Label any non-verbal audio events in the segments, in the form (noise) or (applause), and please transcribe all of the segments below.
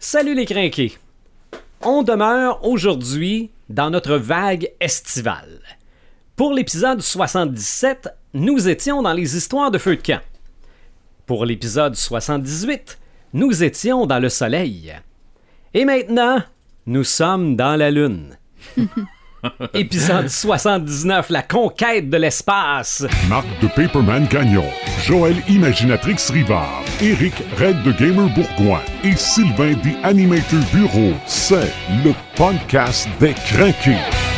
Salut les crinqués! On demeure aujourd'hui dans notre vague estivale. Pour l'épisode 77, nous étions dans les histoires de feu de camp. Pour l'épisode 78, nous étions dans le soleil. Et maintenant, nous sommes dans la lune. (laughs) (laughs) Épisode 79, la conquête de l'espace. Marc de Paperman Gagnon, Joël Imaginatrix Rivard, Eric Red de Gamer Bourgoin et Sylvain des Animator Bureau. C'est le podcast des craqués.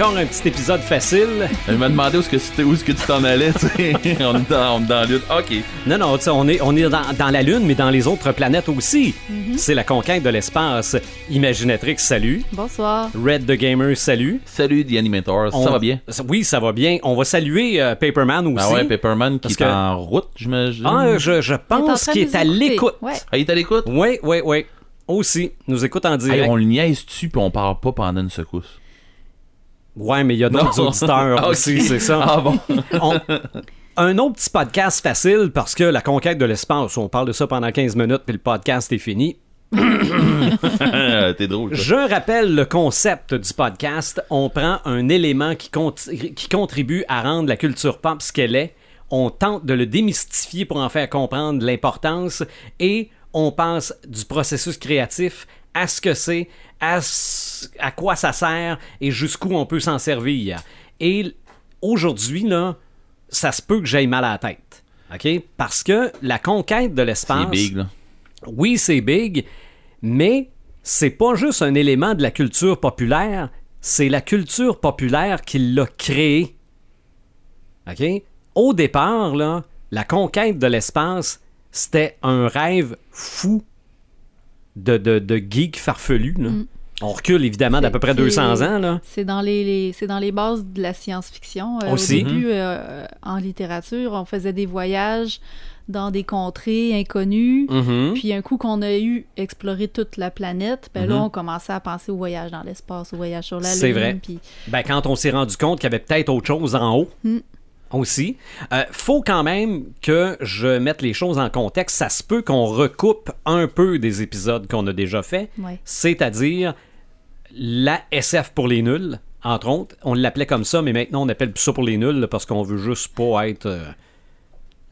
Encore un petit épisode facile. Je me demandais où est-ce que, c'était- où est-ce que tu t'en allais, tu sais. (laughs) on est dans, on est dans la lutte. OK. Non, non, tu sais, on est, on est dans, dans la Lune, mais dans les autres planètes aussi. C'est la conquête de l'espace. Imaginatrix, salut. Bonsoir. Red the Gamer, salut. Salut, The Animator. On- Ça va bien? Oui, ça va bien. On va saluer euh, Paperman aussi. Ah ouais, Pepperman qui Parce est que- en route, j'imagine. Ah, je, je pense qu'il est à l'écoute. Ouais. Ah, il est à l'écoute? Oui, oui, oui. Aussi, nous écoute en direct. Hey, on le niaise dessus puis on parle pas pendant une secousse? Ouais, mais il y a d'autres auditeurs Ah, aussi, c'est ça. Ah bon? (laughs) On- Un autre petit podcast facile parce que la conquête de l'espace, on parle de ça pendant 15 minutes puis le podcast est fini. (laughs) T'es drôle. toi. Je rappelle le concept du podcast. On prend un élément qui, qui contribue à rendre la culture pop ce qu'elle est. On tente de le démystifier pour en faire comprendre l'importance et on passe du processus créatif à ce que c'est, à, à quoi ça sert et jusqu'où on peut s'en servir. Et aujourd'hui, là, ça se peut que j'aille mal à la tête. OK? Parce que la conquête de l'espace C'est big, là. oui, c'est big, mais c'est pas juste un élément de la culture populaire, c'est la culture populaire qui l'a créé. OK? Au départ, là, la conquête de l'espace, c'était un rêve fou de, de, de geek farfelu. là. On recule évidemment d'à peu près Mm. C'est- 200 ans. Là. C'est dans les, les- c'est dans les bases de la science-fiction. Euh, Aussi. Au début, euh, en littérature, on faisait des voyages dans des contrées inconnues. Mhm. Puis un coup qu'on a eu exploré toute la planète, ben là, Mhm. on commençait à penser au voyage dans l'espace, au voyage sur la Lune. C'est vrai. Puis Ben, quand on s'est rendu compte qu'il y avait peut-être autre chose en haut Mm. Aussi. Euh, faut quand même que je mette les choses en contexte. Ça se peut qu'on recoupe un peu des épisodes qu'on a déjà fait, Ouais. c'est-à-dire la SF pour les nuls, entre autres. On l'appelait comme ça, mais maintenant on appelle plus ça pour les nuls parce qu'on veut juste pas être euh,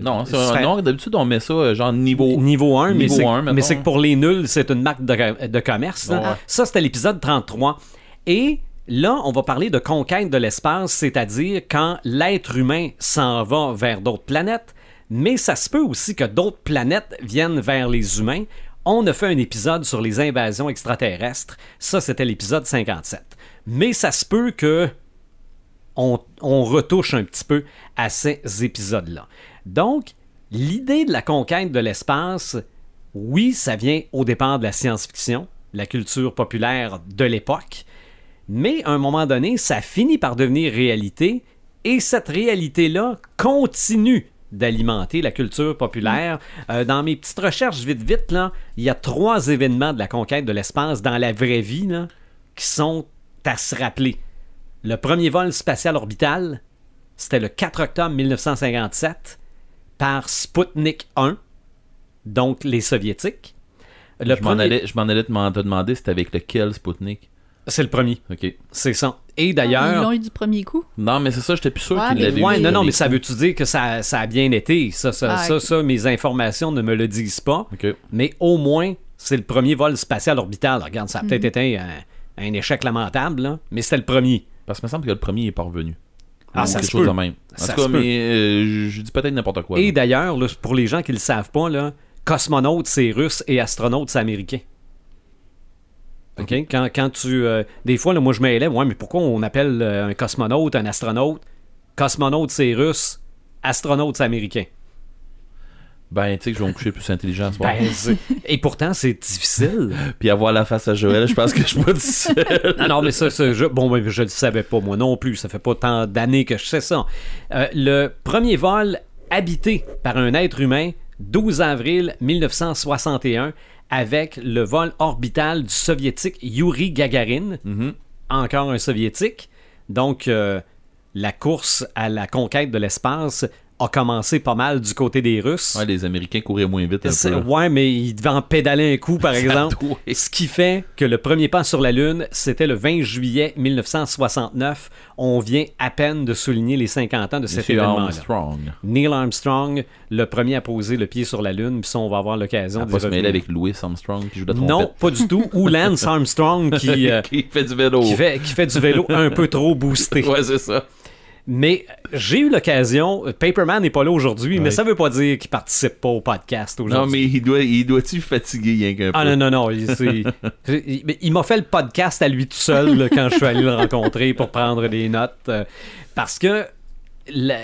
Non, un- non, d'habitude, on met ça euh, genre niveau. niveau 1, mais Niveau c'est, un, mettons. mais c'est que pour les nuls, c'est une marque de, de commerce. Ouais. Ça, c'était l'épisode 33. Et là, on va parler de conquête de l'espace, c'est-à-dire quand l'être humain s'en va vers d'autres planètes, mais ça se peut aussi que d'autres planètes viennent vers les humains. On a fait un épisode sur les invasions extraterrestres. Ça, c'était l'épisode 57. Mais ça se peut que on, retouche un petit peu à ces épisodes-là. Donc, l'idée de la conquête de l'espace, oui, ça vient au départ de la science-fiction, la culture populaire de l'époque, mais à un moment donné, ça finit par devenir réalité, et cette réalité-là continue d'alimenter la culture populaire. Euh, dans mes petites recherches vite vite, là, il y a trois événements de la conquête de l'espace dans la vraie vie là, qui sont à se rappeler. Le premier vol spatial orbital, c'était le 4 octobre 1957 par Sputnik 1, donc les soviétiques. Le Je m'en premier- allais, te demander c'était avec lequel Sputnik? C'est le premier, OK. c'est ça. Et ils d'ailleurs, l'ont eu du premier coup? Non, mais c'est ça, j'étais plus sûr Ouais, qu'il l'avait Ouais, eu. non, non, mais ça veut-tu dire que ça, ça a bien été? Ça, ça, Ah, ça, ça, mes informations ne me le disent pas. OK. Mais au moins, c'est le premier vol spatial orbital. Regarde, ça a Mhm. peut-être été un, un échec lamentable, là, mais c'était le premier. Parce que me semble que le premier est pas revenu. Ah, Ou ça quelque se chose peut. de même. En Ça tout cas, mais euh, je- je dis peut-être n'importe quoi. Et là. d'ailleurs, là, pour les gens qui ne le savent pas, là, cosmonaute, c'est russe et astronaute, c'est américain. OK? Quand, quand tu. euh, des fois, là, moi, je m'élève. Ouais, mais pourquoi on appelle euh, un cosmonaute un astronaute? Cosmonaute, c'est russe. Astronaute, c'est américain. Ben, tu sais que je vais me coucher plus intelligent ce soir. Ben, et pourtant, c'est difficile. (laughs) Puis avoir la face à Joël, je pense que je suis pas seul. Ah non, mais ça, ça, je, bon, ben, je le savais pas, moi non plus. Ça fait pas tant d'années que je sais ça. Euh, le premier vol habité par un être humain, 12 avril 1961, avec le vol orbital du soviétique Yuri Gagarin, Mhm. encore un soviétique. Donc, euh, la course à la conquête de l'espace a commencé pas mal du côté des Russes. Ouais, les Américains couraient moins vite un peu. ouais, mais ils devaient en pédaler un coup, par (laughs) exemple. Ce qui fait que le premier pas sur la Lune, c'était le 20 juillet 1969. On vient à peine de souligner les 50 ans de cet événement-là. Armstrong. Neil Armstrong, le premier à poser le pied sur la Lune, puis ça, on va avoir l'occasion On de va se mêler avec Louis Armstrong qui joue de la Non, pas du tout. Ou (laughs) Lance Armstrong qui, euh, qui fait du vélo. qui, fait, qui fait du vélo un peu trop boosté. Ouais, c'est ça. Mais j'ai eu l'occasion, Paperman n'est pas là aujourd'hui, mais ça veut pas dire qu'il participe pas au podcast aujourd'hui. Non, mais il doit, il doit-tu fatiguer rien qu'un Ah peu? non, non, non. Il, (laughs) il- m'a fait le podcast à lui tout seul là, quand je suis allé le rencontrer pour prendre des notes. euh, parce que la,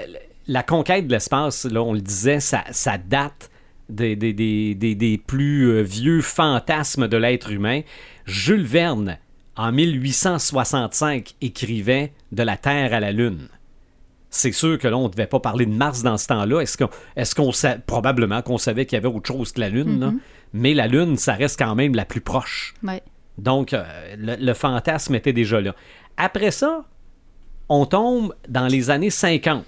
la conquête de l'espace, là, on le disait, ça, ça date des, des, des, des- des plus euh, vieux fantasmes de l'être humain. Jules Verne, en 1865, écrivait De la Terre à la Lune. C'est sûr que là, on ne devait pas parler de Mars dans ce temps-là. Est-ce qu'on, est-ce qu'on sa- probablement qu'on savait qu'il y avait autre chose que la Lune, là. mais la Lune, ça reste quand même la plus proche. Ouais. Donc, euh, le, le fantasme était déjà là. Après ça, on tombe dans les années 50,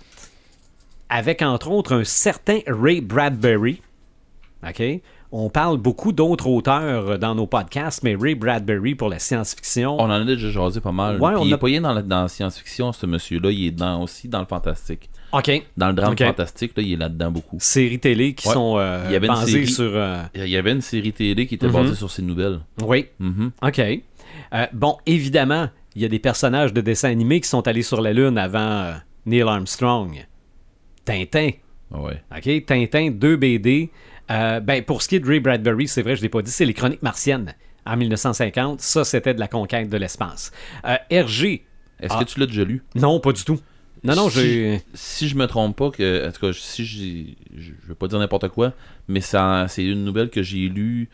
avec entre autres un certain Ray Bradbury. OK? On parle beaucoup d'autres auteurs dans nos podcasts, mais Ray Bradbury pour la science-fiction. On en a déjà jasé pas mal. Ouais, on il a- est pas dans la, dans la science-fiction, ce monsieur-là. Il est dans, aussi dans le fantastique. OK. Dans le drame fantastique, là, il est là-dedans beaucoup. Séries télé qui Ouais. sont euh, Il y avait une basées série. sur. euh, Il y avait une série télé qui était Mhm. basée sur ses nouvelles. Oui. Mhm. OK. Euh, bon, évidemment, il y a des personnages de dessins animés qui sont allés sur la Lune avant euh, Neil Armstrong. Tintin. Ouais. OK? Tintin, 2 BD. Euh, ben, pour ce qui est de Ray Bradbury, c'est vrai, je ne l'ai pas dit, c'est les Chroniques martiennes en 1950. Ça, c'était de la conquête de l'espace. Euh, Hergé. Est-ce Ah. que tu l'as déjà lu? Non, pas du tout. Non, non, Si- je me trompe pas, que, en tout cas, si je je veux pas dire n'importe quoi, mais ça, c'est une nouvelle que j'ai lue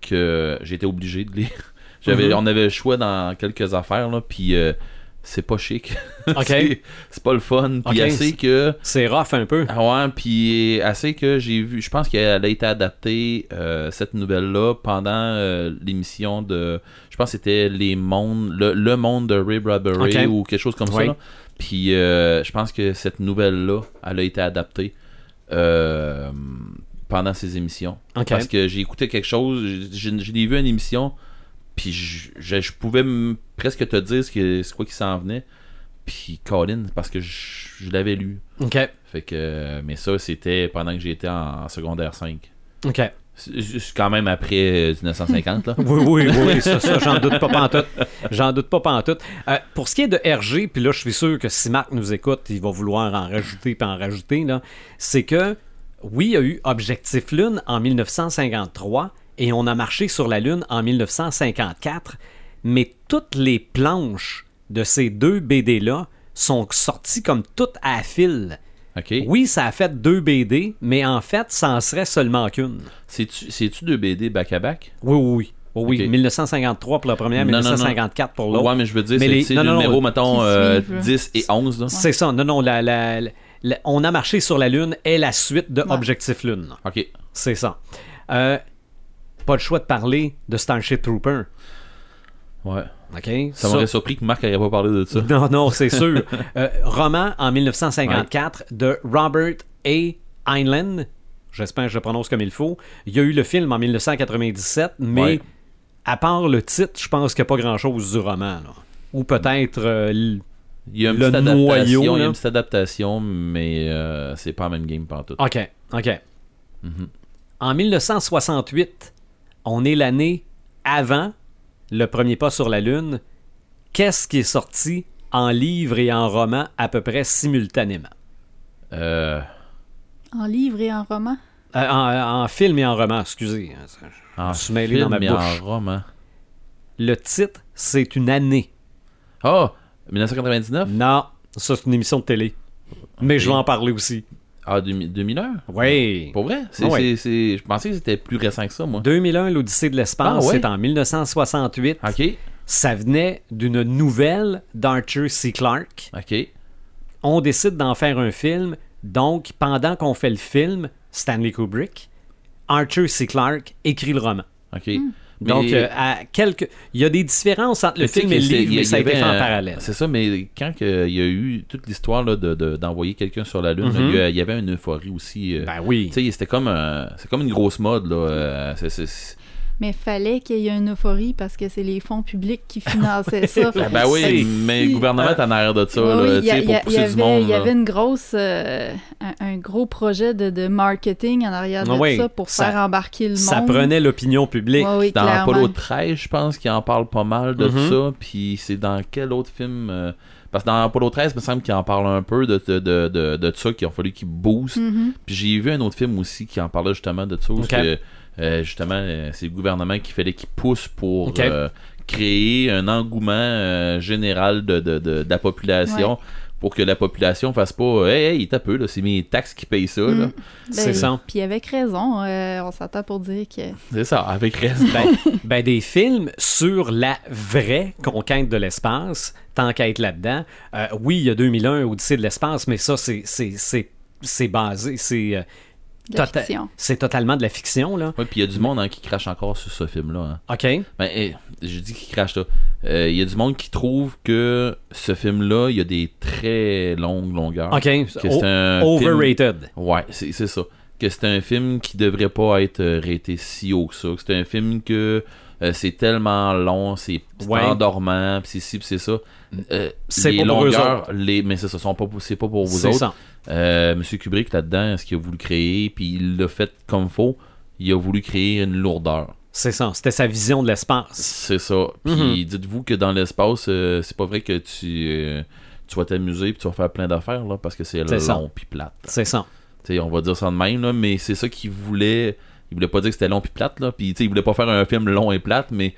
que j'étais obligé de lire. (laughs) J'avais, Mhm. On avait le choix dans quelques affaires, là, puis euh, c'est pas chic. (laughs) C'est, pas le fun. Puis assez que. C'est rough un peu. Ah ouais, puis assez que j'ai vu. Je pense qu'elle a été adaptée, euh, cette nouvelle-là, pendant euh, l'émission de. Je pense que c'était Les Mondes. Le, Le Monde de Ray Bradbury ou quelque chose comme Oui. ça. Puis euh, je pense que cette nouvelle-là, elle a été adaptée euh, pendant ces émissions. Parce que j'ai écouté quelque chose, j'ai j'ai vu une émission, puis je, je- je pouvais presque te dire ce que c'est quoi qui s'en venait. Puis Colin, parce que je, je l'avais lu. OK. Fait que, mais ça, c'était pendant que j'étais en, en secondaire 5. OK. C'est quand même après euh, 1950, là. (laughs) Oui, oui, oui, oui, ça, ça, j'en doute pas pantoute. J'en doute pas pantoute. Euh, pour ce qui est de RG, puis là, je suis sûr que si Marc nous écoute, il va vouloir en rajouter puis en rajouter, là, c'est que, oui, il y a eu Objectif Lune en 1953 et on a marché sur la Lune en 1954, mais toutes les planches de ces deux BD-là sont sorties comme toutes à fil. OK. Oui, ça a fait deux BD, mais en fait, ça en serait seulement qu'une. C'est-tu deux BD back-à-back? Oui, oui, oui. Oui, oui. Ok. 1953 pour la première, Non, non, non. 1954 pour l'autre. Ouais, mais je veux dire, c'est les- c'est non, le numéro, mettons, qui euh, suivent, là. 10 et 11, là. C'est ça. Non, non, la, la- la- on a marché sur la Lune est la suite de Ouais. Objectif Lune. OK. C'est ça. Euh, pas le choix de parler de Starship Trooper. Ouais. OK? Ça m'aurait surpris que Marc n'aurait pas parlé de ça. Non, non, c'est sûr. (laughs) Euh, roman en 1954 de Robert A. Heinlein. J'espère que je le prononce comme il faut. Il y a eu le film en 1997, mais Ouais. à part le titre, je pense qu'il n'y a pas grand-chose du roman. là. Ou peut-être euh, Il y a une Le noyau, il y a une petite adaptation, mais euh, c'est pas la même game partout. OK, OK. Mhm. En 1968, on est l'année avant le premier pas sur la Lune. Qu'est-ce qui est sorti en livre et en roman à peu près simultanément? Euh, En livre et en roman? Euh, en, en film et en roman, excusez. en me suis mêlé dans ma film et bouche. en roman. Le titre, c'est une année. Ah! 1999? Non, ça c'est une émission de télé. Mais je vais en parler aussi. Ah, 2000 2001? Oui. Pour vrai? C'est, Ah ouais. c'est- c'est- Je pensais que c'était plus récent que ça, moi. 2001, l'Odyssée de l'espace, Ah ouais? c'est en 1968. OK. Ça venait d'une nouvelle d'Arthur C. Clarke. OK. On décide d'en faire un film. Donc, pendant qu'on fait le film, Stanley Kubrick, Arthur C. Clarke écrit le roman. Ok. Hmm. Mais- Donc, euh, à quelques... il y a des différences entre le Mais film et le livre, mais ça a été fait en parallèle. C'est ça, mais quand il y a eu toute l'histoire là, de, de- d'envoyer quelqu'un sur la Lune, Mhm. il, y a- il y avait une euphorie aussi. euh, Ben oui. c'était comme, un- c'est comme une grosse mode. Là, euh, Mais fallait qu'il y ait une euphorie parce que c'est les fonds publics qui finançaient ça. (laughs) Ah, ben oui, mais le gouvernement est en arrière de ça. Là, y, a- pour pousser du avait, monde. il y avait une grosse, euh, un, un gros projet de, de marketing en arrière de Ah oui, ça pour ça- faire embarquer le Ça monde. prenait l'opinion publique. Oui, Dans clairement. Apollo 13, je pense qu'il en parle pas mal de Mhm. ça. Puis c'est dans quel autre film euh, Parce que dans Apollo 13, il me semble qu'il en parle un peu de, de, de, de, de ça, qu'il a fallu qu'il booste. Mhm. Puis j'ai vu un autre film aussi qui en parlait justement de ça. que, euh, justement, euh, c'est le gouvernement qui fallait qu'il pousse pour euh, créer un engouement euh, général de, de, de, de la population. Pour que la population fasse pas Hey, hey, un peu, là, c'est mes taxes qui payent ça. là. Mm. C'est Ben, ça. Puis avec raison, euh, on s'entend pour dire que C'est ça, avec raison. (laughs) Ben, ben, des films sur la vraie conquête de l'espace, tant qu'à être là-dedans. Euh, oui, il y a 2001, Odyssée de l'espace, mais ça, c'est, c'est, c'est, c'est basé, c'est, euh, tota- c'est totalement de la fiction, là. Ouais, puis il y a du monde hein, qui crache encore sur ce film-là. hein. OK? Ben, je dis qu'il crache là. Euh, Il y a du monde qui trouve que ce film-là, il y a des très longues longueurs. OK. Que un film- overrated. Ouais, c'est c'est ça. Que c'est un film qui devrait pas être euh, raté si haut que ça. Que c'est un film que euh, c'est tellement long, c'est Ouais. endormant, pis c'est ci, pis c'est ça. Euh, C'est les pas pour eux longueurs, les, mais c'est ça, sont pas, c'est pas pour vous C'est autres. ça. Euh, Monsieur Kubrick là-dedans, ce qu'il a voulu créer, puis il l'a fait comme faut. Il a voulu créer une lourdeur. C'est ça. C'était sa vision de l'espace. C'est ça. Puis Mhm. dites-vous que dans l'espace, euh, c'est pas vrai que tu, euh, tu vas t'amuser puis tu vas faire plein d'affaires là, parce que c'est long puis plate. C'est ça. On va dire ça de même, là, mais c'est ça qu'il voulait. Il voulait pas dire que c'était long puis plate, là. Puis il voulait pas faire un film long et plate, mais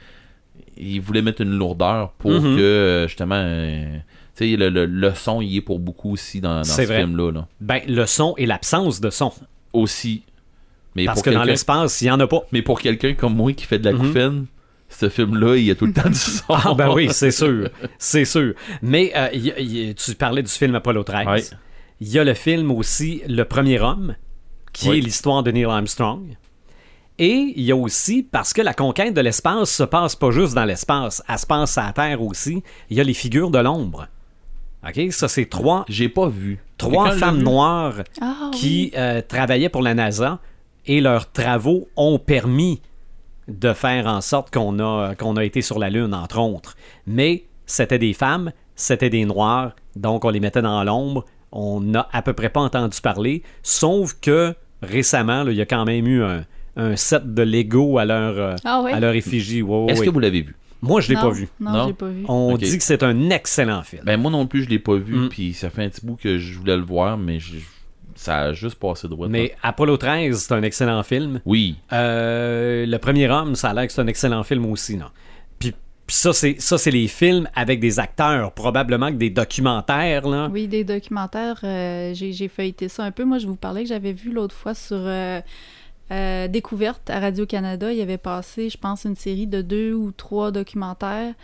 il voulait mettre une lourdeur pour Mhm. que justement. Tu sais, le, le, le son y est pour beaucoup aussi dans, dans ce film-là. Là. Ben, le son et l'absence de son. Aussi. Mais Parce que dans l'espace, il n'y en a pas. mais pour quelqu'un comme moi qui fait de la couffaine, ce film-là, il y a tout le temps du (laughs) son. Ah, ben oui, c'est sûr. C'est sûr. Mais euh, il y a- il y a- tu parlais du film Apollo 13. Ouais. Il y a le film aussi Le Premier Homme, qui est l'histoire de Neil Armstrong. Et il y a aussi, parce que la conquête de l'espace se passe pas juste dans l'espace, elle se passe à la Terre aussi, il y a les figures de l'ombre. OK? Ça, c'est trois, J'ai pas vu. trois femmes vu- noires Ah, oui. qui euh, travaillaient pour la NASA et leurs travaux ont permis de faire en sorte qu'on a, qu'on a été sur la Lune, entre autres. Mais c'était des femmes, c'était des noirs, donc on les mettait dans l'ombre. On n'a à peu près pas entendu parler, sauf que récemment, là, il y a quand même eu un, un set de Lego à leur, euh, Ah ouais? à leur effigie. Est-ce que vous l'avez vu? Moi, je l'ai pas vu. Non, Non? j'ai pas vu. On dit que c'est un excellent film. Ben moi non plus, je l'ai pas vu, Mm. puis ça fait un petit bout que je voulais le voir, mais je- ça a juste passé droit. Mais Apollo 13, c'est un excellent film. Oui. Euh, le premier homme, ça a l'air que c'est un excellent film aussi, non? Puis, puis ça, c'est ça, c'est les films avec des acteurs, probablement que des documentaires, là. Oui, des documentaires, euh, j'ai j'ai feuilleté ça un peu. Moi, je vous parlais que j'avais vu l'autre fois sur euh, euh, Découverte à Radio-Canada. Il y avait passé, je pense, une série de deux ou trois documentaires.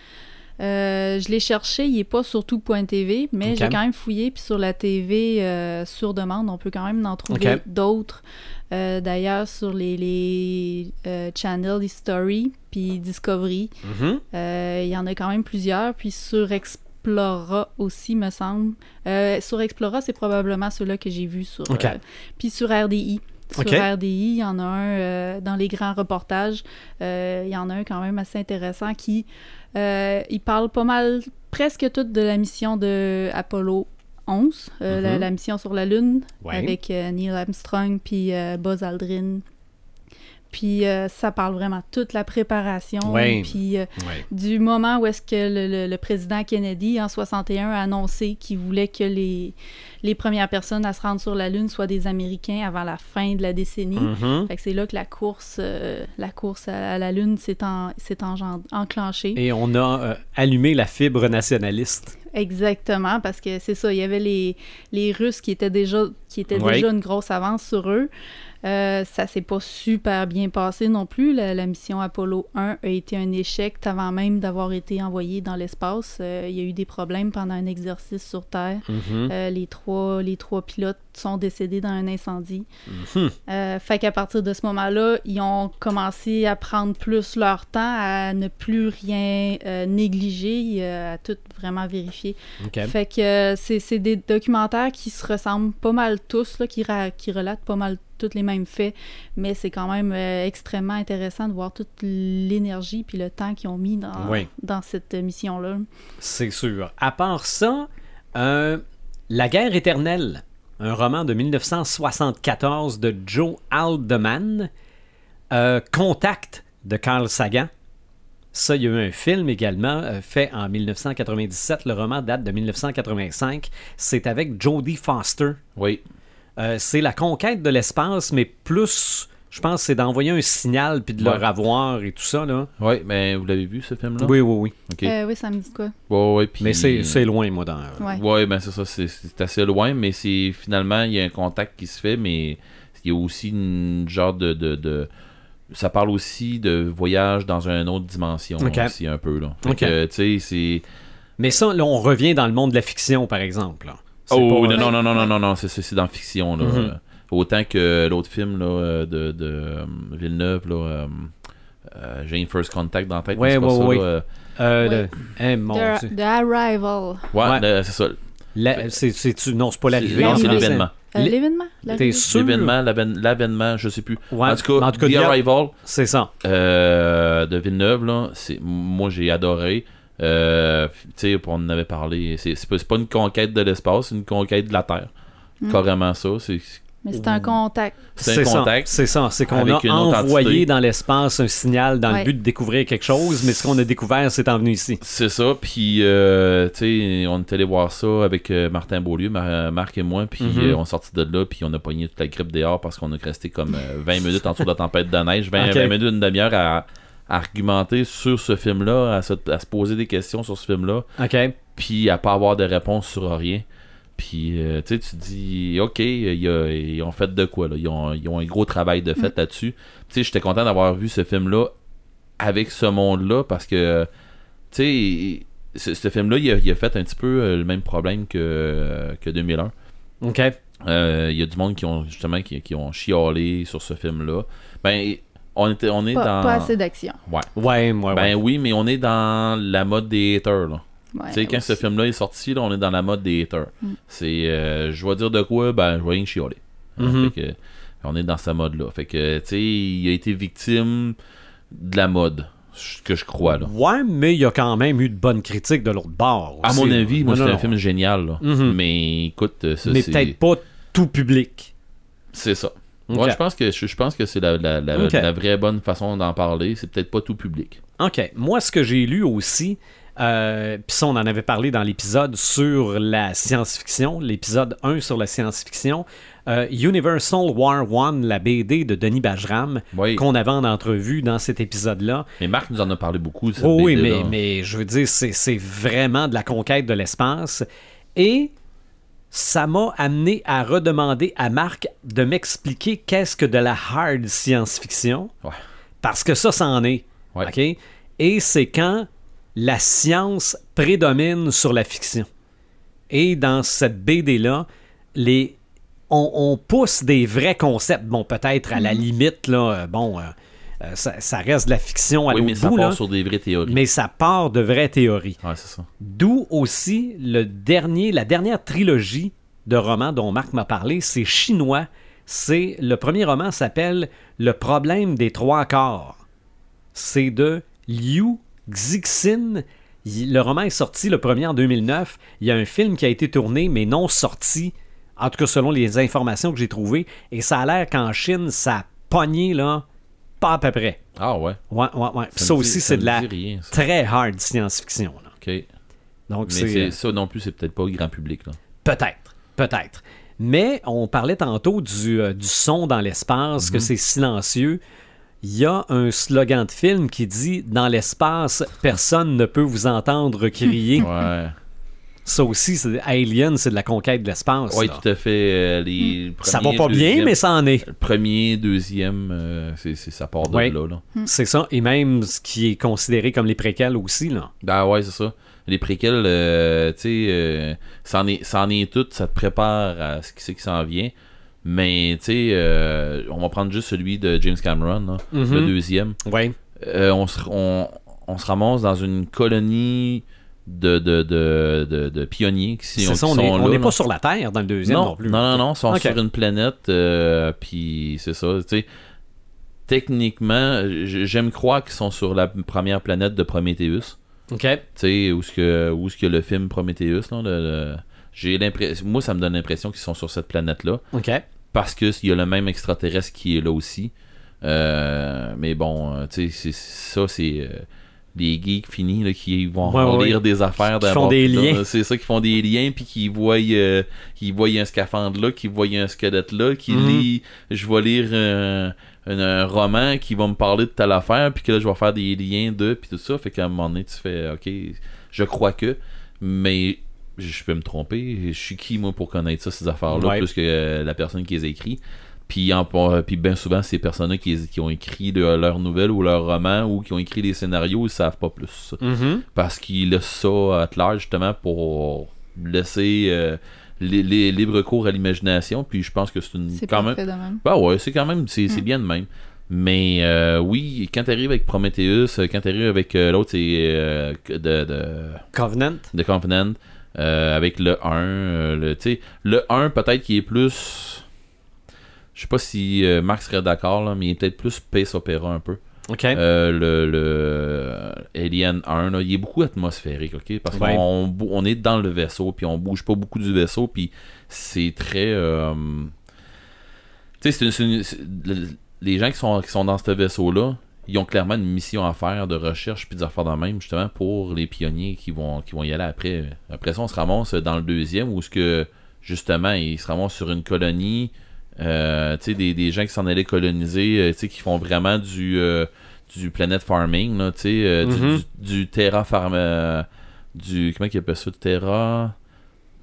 Euh, je l'ai cherché, il n'est pas sur tout.tv, mais j'ai quand même fouillé. Puis sur la TV, euh, sur demande, on peut quand même en trouver d'autres. Euh, D'ailleurs, sur les, les channels History puis Discovery, Mhm. euh, il y en a quand même plusieurs. Puis sur Explora aussi, me semble. Sur Explora, c'est probablement ceux-là que j'ai vus sur. Puis sur RDI. Sur. RDI, il y en a un euh, dans les grands reportages. euh, il y en a un quand même assez intéressant qui. euh, il parle pas mal, presque toute de la mission de Apollo 11, euh, la, Mhm. la mission sur la Lune, Ouais. avec Neil Armstrong puis Buzz Aldrin. Puis euh, ça parle vraiment de toute la préparation. Ouais. Puis euh, Ouais. du moment où est-ce que le, le- le président Kennedy, en 61, a annoncé qu'il voulait que les, les premières personnes à se rendre sur la Lune soient des Américains avant la fin de la décennie. Mhm. Fait que c'est là que la course, euh, la course à, à la Lune s'est en, enclenchée. Et on a allumé la fibre nationaliste. Exactement, parce que c'est ça, il y avait les, les Russes qui étaient déjà qui étaient Ouais. déjà une grosse avance sur eux. Euh, ça s'est pas super bien passé non plus. La, la mission Apollo 1 a été un échec avant même d'avoir été envoyé dans l'espace. Euh, il y a eu des problèmes pendant un exercice sur Terre. Mhm. Euh, les, trois, les trois pilotes sont décédés dans un incendie. Mhm. Euh, fait qu'à partir de ce moment-là, ils ont commencé à prendre plus leur temps, à ne plus rien négliger, à tout vraiment vérifier. OK. Fait que euh, c'est des documentaires qui se ressemblent pas mal tous, là, qui, qui relatent pas mal tous les mêmes faits, mais c'est quand même euh, extrêmement intéressant de voir toute l'énergie puis le temps qu'ils ont mis dans, Oui. dans cette mission-là. C'est sûr. À part ça, euh, La guerre éternelle, un roman de 1974 de Joe Haldeman, euh, Contact de Carl Sagan. Ça, il y a eu un film également euh, fait en 1997. Le roman date de 1985. C'est avec Jodie Foster. Oui. Euh, c'est la conquête de l'espace, mais plus, je pense, c'est d'envoyer un signal puis de le Ouais. ravoir et tout ça. Là. Oui, mais vous l'avez vu ce film-là? Oui, oui, oui. Ok. Euh, oui, ça me dit quoi? Ouais, ouais, puis- Mais c'est loin, moi, dans. Ouais. Ouais, ben c'est ça, c'est- c'est assez loin, mais c'est finalement il y a un contact qui se fait, mais il y a aussi une genre de, de, de- ça parle aussi de voyage dans une autre dimension Ok. aussi un peu là. Fait Ok. que, tu sais, c'est Mais ça, là, on revient dans le monde de la fiction, par exemple. là. C'est oh pas- non non non non non non non, c'est dans la fiction là. Mhm. Euh, Autant que l'autre film là euh, de, de euh, Villeneuve là. euh, euh, J'ai une First Contact dans la tête, Ouais, mais c'est pas ouais, ça, ouais. là, euh, Ouais. le- eh, mon The, Dieu. The Arrival. ouais, c'est ça. La- c'est- c'est-tu- non, c'est pas l'arrivée. Non, c'est l'événement. Euh, L'événement? T'es sûr? L'événement, l'avènement, je sais plus. Ouais. En tout cas, En tout cas, The Arrival, C'est ça. euh, de Villeneuve, là, c'est, moi j'ai adoré. Euh, tu sais, on en avait parlé. C'est, c'est, pas, c'est pas une conquête de l'espace, c'est une conquête de la Terre. Mm. Carrément ça. C'est, Mais c'est un contact. c'est un ça. contact. C'est ça. C'est qu'on a envoyé entité. dans l'espace un signal dans le but de découvrir quelque chose, mais ce qu'on a découvert, c'est en venu ici. C'est ça, puis euh, tu sais, on est allé voir ça avec euh, Martin Beaulieu, Mar- Marc et moi, puis Mhm. euh, on est sorti de là, puis on a pogné toute la grippe dehors parce qu'on a resté comme euh, 20 (laughs) minutes en dessous de la tempête de neige, 20, Ok. 20 minutes, une demi-heure à, à argumenter sur ce film-là, à se, à se poser des questions sur ce film-là, OK. puis à pas avoir de réponse sur rien. Puis, euh, tu sais, tu te dis, OK, a- ils ont fait de quoi, là? Ils ont, ils ont un gros travail de fait là-dessus. Tu sais, j'étais content d'avoir vu ce film-là avec ce monde-là parce que, tu sais, ce, ce film-là, il a, il a fait un petit peu euh, le même problème que, que 2001. OK. Euh, Il y a du monde qui ont, justement, qui, qui ont chialé sur ce film-là. Ben, on, était, on est Pas, dans... pas assez d'action. Ouais. Ouais, ouais. Ben oui, mais on est dans la mode des haters, là. Ouais, Tu sais, quand aussi. ce film-là est sorti, là, on est dans la mode des haters. Mm. C'est, euh, je vais dire de quoi, ben, je vais rien chialer. Mhm. Fait que, on est dans sa mode-là. Fait que, tu sais, il a été victime de la mode, ce que je crois, là. Ouais, mais il y a quand même eu de bonnes critiques de l'autre bord. À aussi, mon là. avis, moi, c'est un film génial, là. Mhm. Mais écoute, euh, ça, Mais peut-être pas tout public. C'est ça. Ok. Moi, je pense que, je, je pense que c'est la, la, la vraie bonne façon d'en parler. C'est peut-être pas tout public. OK. Moi, ce que j'ai lu aussi, euh, puis ça, on en avait parlé dans l'épisode sur la science-fiction, l'épisode 1 sur la science-fiction, euh, Universal War One, la BD de Denis Bajram, Oui. qu'on avait en entrevue dans cet épisode-là. Mais Marc nous en a parlé beaucoup. cette Oh oui, mais, je veux dire, c'est vraiment de la conquête de l'espace. Et ça m'a amené à redemander à Marc de m'expliquer qu'est-ce que de la hard science-fiction. Ouais. Parce que ça, c'en est. Ouais. OK? Et c'est quand la science prédomine sur la fiction. Et dans cette BD-là, les... on, on pousse des vrais concepts. Bon, peut-être à la limite, là, euh, bon, euh, euh, ça, ça reste de la fiction à Oui, mais ça part là, sur des vraies théories. mais ça part de vraies théories. Ouais. D'où aussi le dernier, la dernière trilogie de romans dont Marc m'a parlé, c'est chinois. C'est le premier roman s'appelle Le problème des trois corps. C'est de Liu Xixin. Le roman est sorti le premier en 2009. Il y a un film qui a été tourné mais non sorti. En tout cas selon les informations que j'ai trouvées et ça a l'air qu'en Chine ça a pogné là pas à peu près. Ah ouais? Ouais ouais ouais. Ça Ça, me dit- aussi c'est de la rien, très hard science-fiction. là. OK. Donc Mais c'est c'est ça non plus, c'est peut-être pas grand public. Là. Peut-être, peut-être. Mais on parlait tantôt du, euh, du son dans l'espace, Mhm. que c'est silencieux. Il y a un slogan de film qui dit Dans l'espace, personne ne peut vous entendre crier. (laughs) Ouais. Ça aussi, c'est Alien, c'est de la conquête de l'espace. Oui, tout à fait. euh, les Ça va premiers, pas bien, mais ça en est. Le premier, deuxième, euh, c'est, c'est- ça part de Ouais. là, là. C'est ça. Et même ce qui est considéré comme les préquels aussi. Là. Ben ouais, c'est ça. Les préquels, euh, tu sais, euh, ça en est, ça en est tout, ça te prépare à ce qui c'est qui s'en vient. Mais, tu sais, euh, on va prendre juste celui de James Cameron, là, Mhm. le deuxième. Ouais. Euh, on, se, on, on se ramasse dans une colonie de, de, de, de, de pionniers qui, C'est qui ça, on sont est- on là, n'est là. pas sur la Terre dans le deuxième non, non, plus. non, non, non, ils sont sur une planète, euh, puis c'est ça, tu sais. Techniquement, j'aime croire qu'ils sont sur la première planète de Prometheus. OK. Tu sais, où est-ce que, où que le film Prometheus, là, le- le- j'ai l'impression, moi, ça me donne l'impression qu'ils sont sur cette planète-là, OK. Parce que il y a le même extraterrestre qui est là aussi. Euh, mais bon, euh, tu sais, c'est- ça, c'est euh, des geeks finis là, qui vont Ouais, ouais, lire des affaires Qui font des liens. C'est ça, qui font des liens, puis qui voient, euh, qui voient un scaphandre là, qui voient un squelette là, qui lit, je vais lire un roman qui va me parler de telle affaire, puis que là, je vais faire des liens de, puis tout ça. Fait qu'à un moment donné, tu fais, ok, je crois que, mais je peux me tromper. Je suis qui, moi, pour connaître ça, ces affaires-là, Ouais. plus que euh, la personne qui les a écrit. Puis, en, puis bien souvent, ces personnes-là qui, qui ont écrit de- leurs nouvelles ou leurs romans ou qui ont écrit les scénarios, ils savent pas plus. Mhm. Parce qu'ils laissent ça à large, justement, pour laisser euh, les, les libre cours à l'imagination. Puis je pense que c'est une C'est quand même. parfait de même. Bah ouais, c'est quand même, c'est c'est Mm. bien de même. Mais euh, oui, quand t'arrives avec Prometheus, euh, quand t'arrives avec euh, l'autre, c'est euh, de, de, Covenant. de Covenant, euh, avec le 1, euh, le, le 1 peut-être qui est plus... Je sais pas si euh, Marc serait d'accord, là, mais il est peut-être plus space opéra un peu. OK. Euh, le, le Alien 1, là, il est beaucoup atmosphérique, ok? Parce Ouais. qu'on on est dans le vaisseau, puis on bouge pas beaucoup du vaisseau, puis c'est très. Tu sais, c'est une- une- les gens qui sont, qui sont dans ce vaisseau-là, ils ont clairement une mission à faire de recherche puis des affaires de même, justement, pour les pionniers qui vont, qui vont y aller après. Après ça, on se ramasse dans le deuxième où ce que, justement, ils se ramassent sur une colonie. euh, tu sais, des, des gens qui s'en allaient coloniser, euh, tu sais, qui font vraiment du, euh, du planet farming, tu sais, euh, du- du, du terra farm, du, comment ils appellent ça, du terra,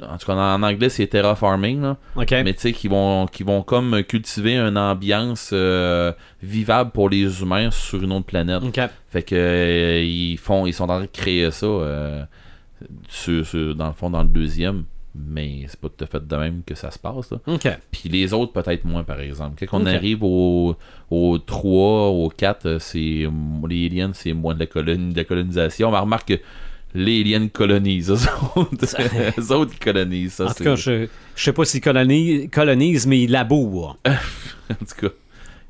en tout cas, en, anglais, c'est terra farming, là, mais tu sais, qui vont, qui vont comme cultiver une ambiance euh, vivable pour les humains sur une autre planète. Fait que euh, ils font, ils sont en train de créer ça euh, sur- sur- dans le fond dans le deuxième, mais c'est pas tout à fait de même que ça se passe. Là. Puis les autres peut-être moins par exemple. Quand on arrive au, au 3, au 4, euh, c'est les aliens, c'est moins de la, colon- de la colonisation. On remarque que les aliens colonisent, (laughs) eux autres, eux autres ils colonisent ça. En tout cas, je, je sais pas s'ils colonisent, colonisent, mais ils labourent. (laughs) en tout cas,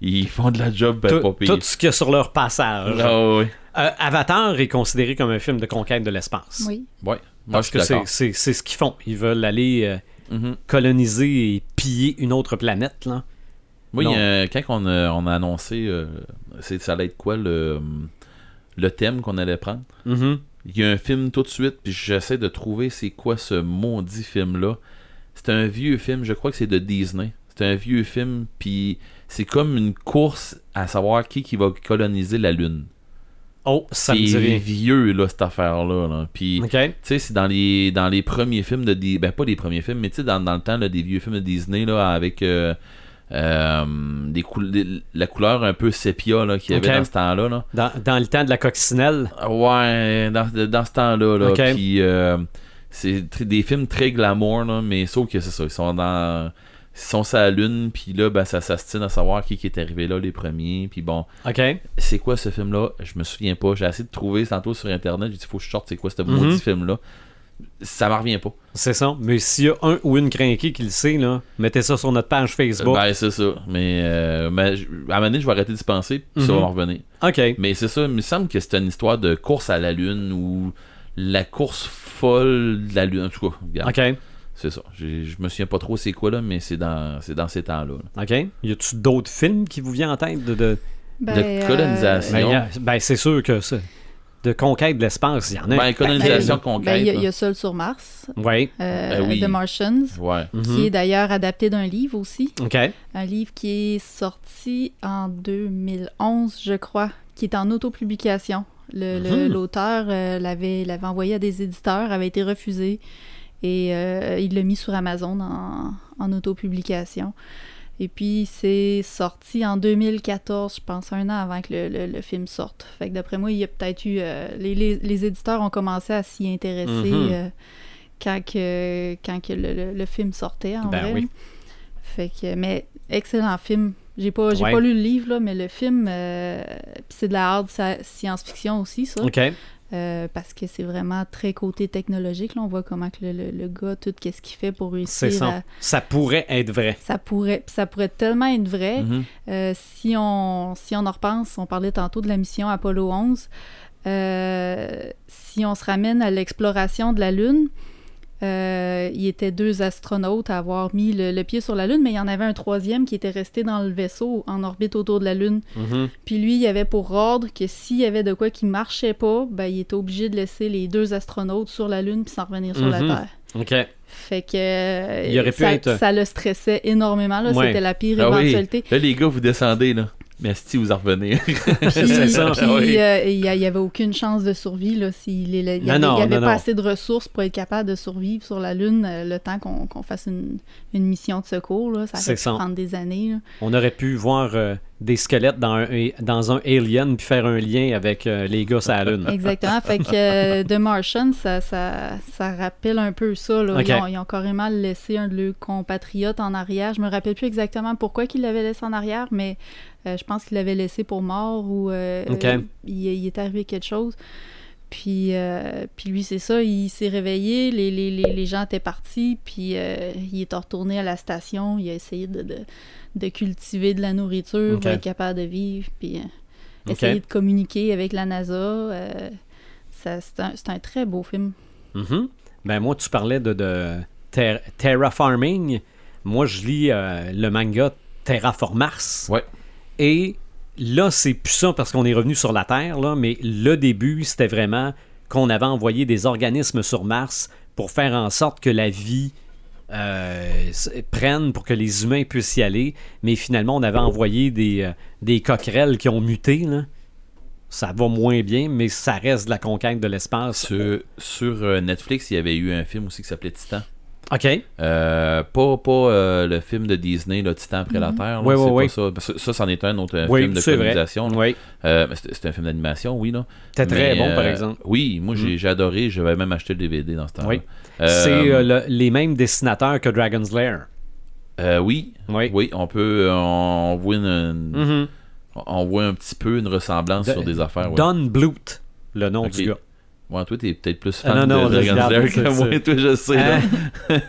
ils font de la job ben, tout, pas pire. tout ce qu'il y a sur leur passage. Ah oui. Euh, Avatar est considéré comme un film de conquête de l'espace. Oui. Ouais. Moi, Parce que c'est, d'accord. c'est, c'est ce qu'ils font. Ils veulent aller euh, Mhm. coloniser et piller une autre planète. Là. Oui, euh, quand on a, on a annoncé, euh, c'est, ça allait être quoi le, le thème qu'on allait prendre? Mhm. Il y a un film tout de suite, puis j'essaie de trouver c'est quoi ce maudit film-là. C'est un vieux film, je crois que c'est de Disney. C'est un vieux film, puis c'est comme une course à savoir qui qui va coloniser la Lune. Oh, ça me rien. vieux, là, cette affaire-là. là. Puis, OK. tu sais, c'est dans les, dans les premiers films de Disney. Ben, pas les premiers films, mais tu sais, dans, dans le temps, là, des vieux films de Disney, là, avec euh, euh, des la couleur un peu sépia, qu'il y avait dans ce temps-là, là. Dans, dans le temps de la coccinelle? Ouais, dans, dans ce temps-là, là. Puis, euh, c'est des films très glamour, là, mais sauf que c'est ça. Ils sont dans. Ils sont sur la lune, puis là, ben, ça s'astine à savoir qui, qui est arrivé là les premiers. Puis bon, OK. c'est quoi ce film-là? Je me souviens pas. J'ai essayé de trouver tantôt sur internet. J'ai dit, faut que je sorte, c'est quoi ce Mhm. maudit film-là? Ça m'en revient pas. C'est ça. Mais s'il y a un ou une crinquée qui le sait, là, mettez ça sur notre page Facebook. Ben, c'est ça. Mais, euh, mais je- à un moment donné, je vais arrêter d'y penser, puis ça Mhm. va m'en revenir. OK. Mais c'est ça, il me semble que c'est une histoire de course à la Lune ou la course folle de la Lune. En tout cas, regarde, OK. c'est ça. Je me souviens pas trop c'est quoi là, mais c'est dans, c'est dans ces temps-là. là. OK. Y a-tu d'autres films qui vous viennent en tête de. de... Ben, De colonisation? Ben, ben, c'est sûr que ça. De conquête de l'espace, il y en a. Ben, colonisation Ben, y, a- il y a Seul sur Mars, Oui. euh, Ben oui. The Martians, Ouais. Mhm. qui est d'ailleurs adapté d'un livre aussi. OK. Un livre qui est sorti en 2011, je crois, qui est en autopublication. Le- Mhm. L'auteur euh, l'avait l'avait envoyé à des éditeurs, avait été refusé et euh, il l'a mis sur Amazon en, en autopublication. Et puis, c'est sorti en 2014, je pense, un an avant que le, le- le film sorte. Fait que d'après moi, il y a peut-être eu... euh, les, les- les éditeurs ont commencé à s'y intéresser Mhm. euh, quand, que, quand que le, le- film sortait, en Ben vrai. oui. Fait que... Mais excellent film. J'ai pas, Ouais. pas lu le livre, là, mais le film... euh, c'est de la hard sci- science-fiction aussi, ça. OK. Euh, parce que c'est vraiment très côté technologique. Là. On voit comment que le, le- le gars, tout qu'est-ce qu'il fait pour C'est réussir ça. à... Ça pourrait être vrai. Ça pourrait, ça pourrait tellement être vrai. Mhm. Euh, si, on, si on en repense, on parlait tantôt de la mission Apollo 11. Euh, si on se ramène à l'exploration de la Lune, euh, il y était deux astronautes à avoir mis le, le pied sur la Lune, mais il y en avait un troisième qui était resté dans le vaisseau en orbite autour de la Lune. Mhm. Puis lui, il avait pour ordre que s'il y avait de quoi qui marchait pas, ben, il était obligé de laisser les deux astronautes sur la Lune puis s'en revenir sur la Mhm. Terre. OK. Fait que euh, Il aurait pu ça, être- ça le stressait énormément. là. Ouais. C'était la pire Ah oui. éventualité. Là, les gars, vous descendez, là. Mais si vous en revenez. (laughs) Puis, C'est ça. puis, Ah oui. euh, il n'y avait aucune chance de survie. Là, s'il il n'y avait, non, il y avait non, pas non. assez de ressources pour être capable de survivre sur la Lune euh, le temps qu'on qu'on fasse une, une mission de secours. Là. Ça aurait pu prendre des années. là. On aurait pu voir euh, des squelettes dans un, dans un Alien puis faire un lien avec euh, les gars sur la Lune. (laughs) Exactement. fait que euh, The Martian, ça, ça, ça rappelle un peu ça. Là. Ils, ont, ils ont carrément laissé un de leurs compatriotes en arrière. Je me rappelle plus exactement pourquoi qu'il l'avait laissé en arrière, mais euh, je pense qu'il l'avait laissé pour mort ou il, il est arrivé quelque chose. Puis, euh, puis lui, c'est ça, il s'est réveillé, les, les, les, les gens étaient partis, puis euh, il est retourné à la station, il a essayé de, de, de cultiver de la nourriture pour être capable de vivre, puis euh, essayer de communiquer avec la NASA. euh, ça- c'est un, c'est un très beau film. Mhm. Ben moi, tu parlais de, de ter- terraforming. Moi, je lis euh, le manga Terraform Mars. Ouais. Et là, c'est plus ça parce qu'on est revenu sur la Terre, là, mais le début, c'était vraiment qu'on avait envoyé des organismes sur Mars pour faire en sorte que la vie euh, prenne pour que les humains puissent y aller. Mais finalement, on avait envoyé des, euh, coquerelles qui ont muté. Ça va moins bien, mais ça reste de la conquête de l'espace. sur sur, euh, Netflix, il y avait eu un film aussi qui s'appelait Titan. OK. Euh, pas pas euh, le film de Disney, là, Titan après la Terre. là, Ouais, ouais, c'est ouais. pas ça. Parce que Ça, c'en est un autre euh, Oui, film de colonisation. Oui. Euh, c'est un film d'animation, oui. C'était très bon, par exemple. Oui, moi j'ai Mhm. j'ai adoré. J'avais même acheté le DVD dans ce temps-là. Oui. C'est le- les mêmes dessinateurs que Dragon's Lair. oui, Oui. oui, on peut. on voit une, une- Mhm. on voit un petit peu une ressemblance De- sur des affaires. Don Bluth, le nom du gars. Ouais, toi, t'es peut-être plus Ah, fan non, non, de je Dragon's Lair que moi. Toi, je sais. Hein?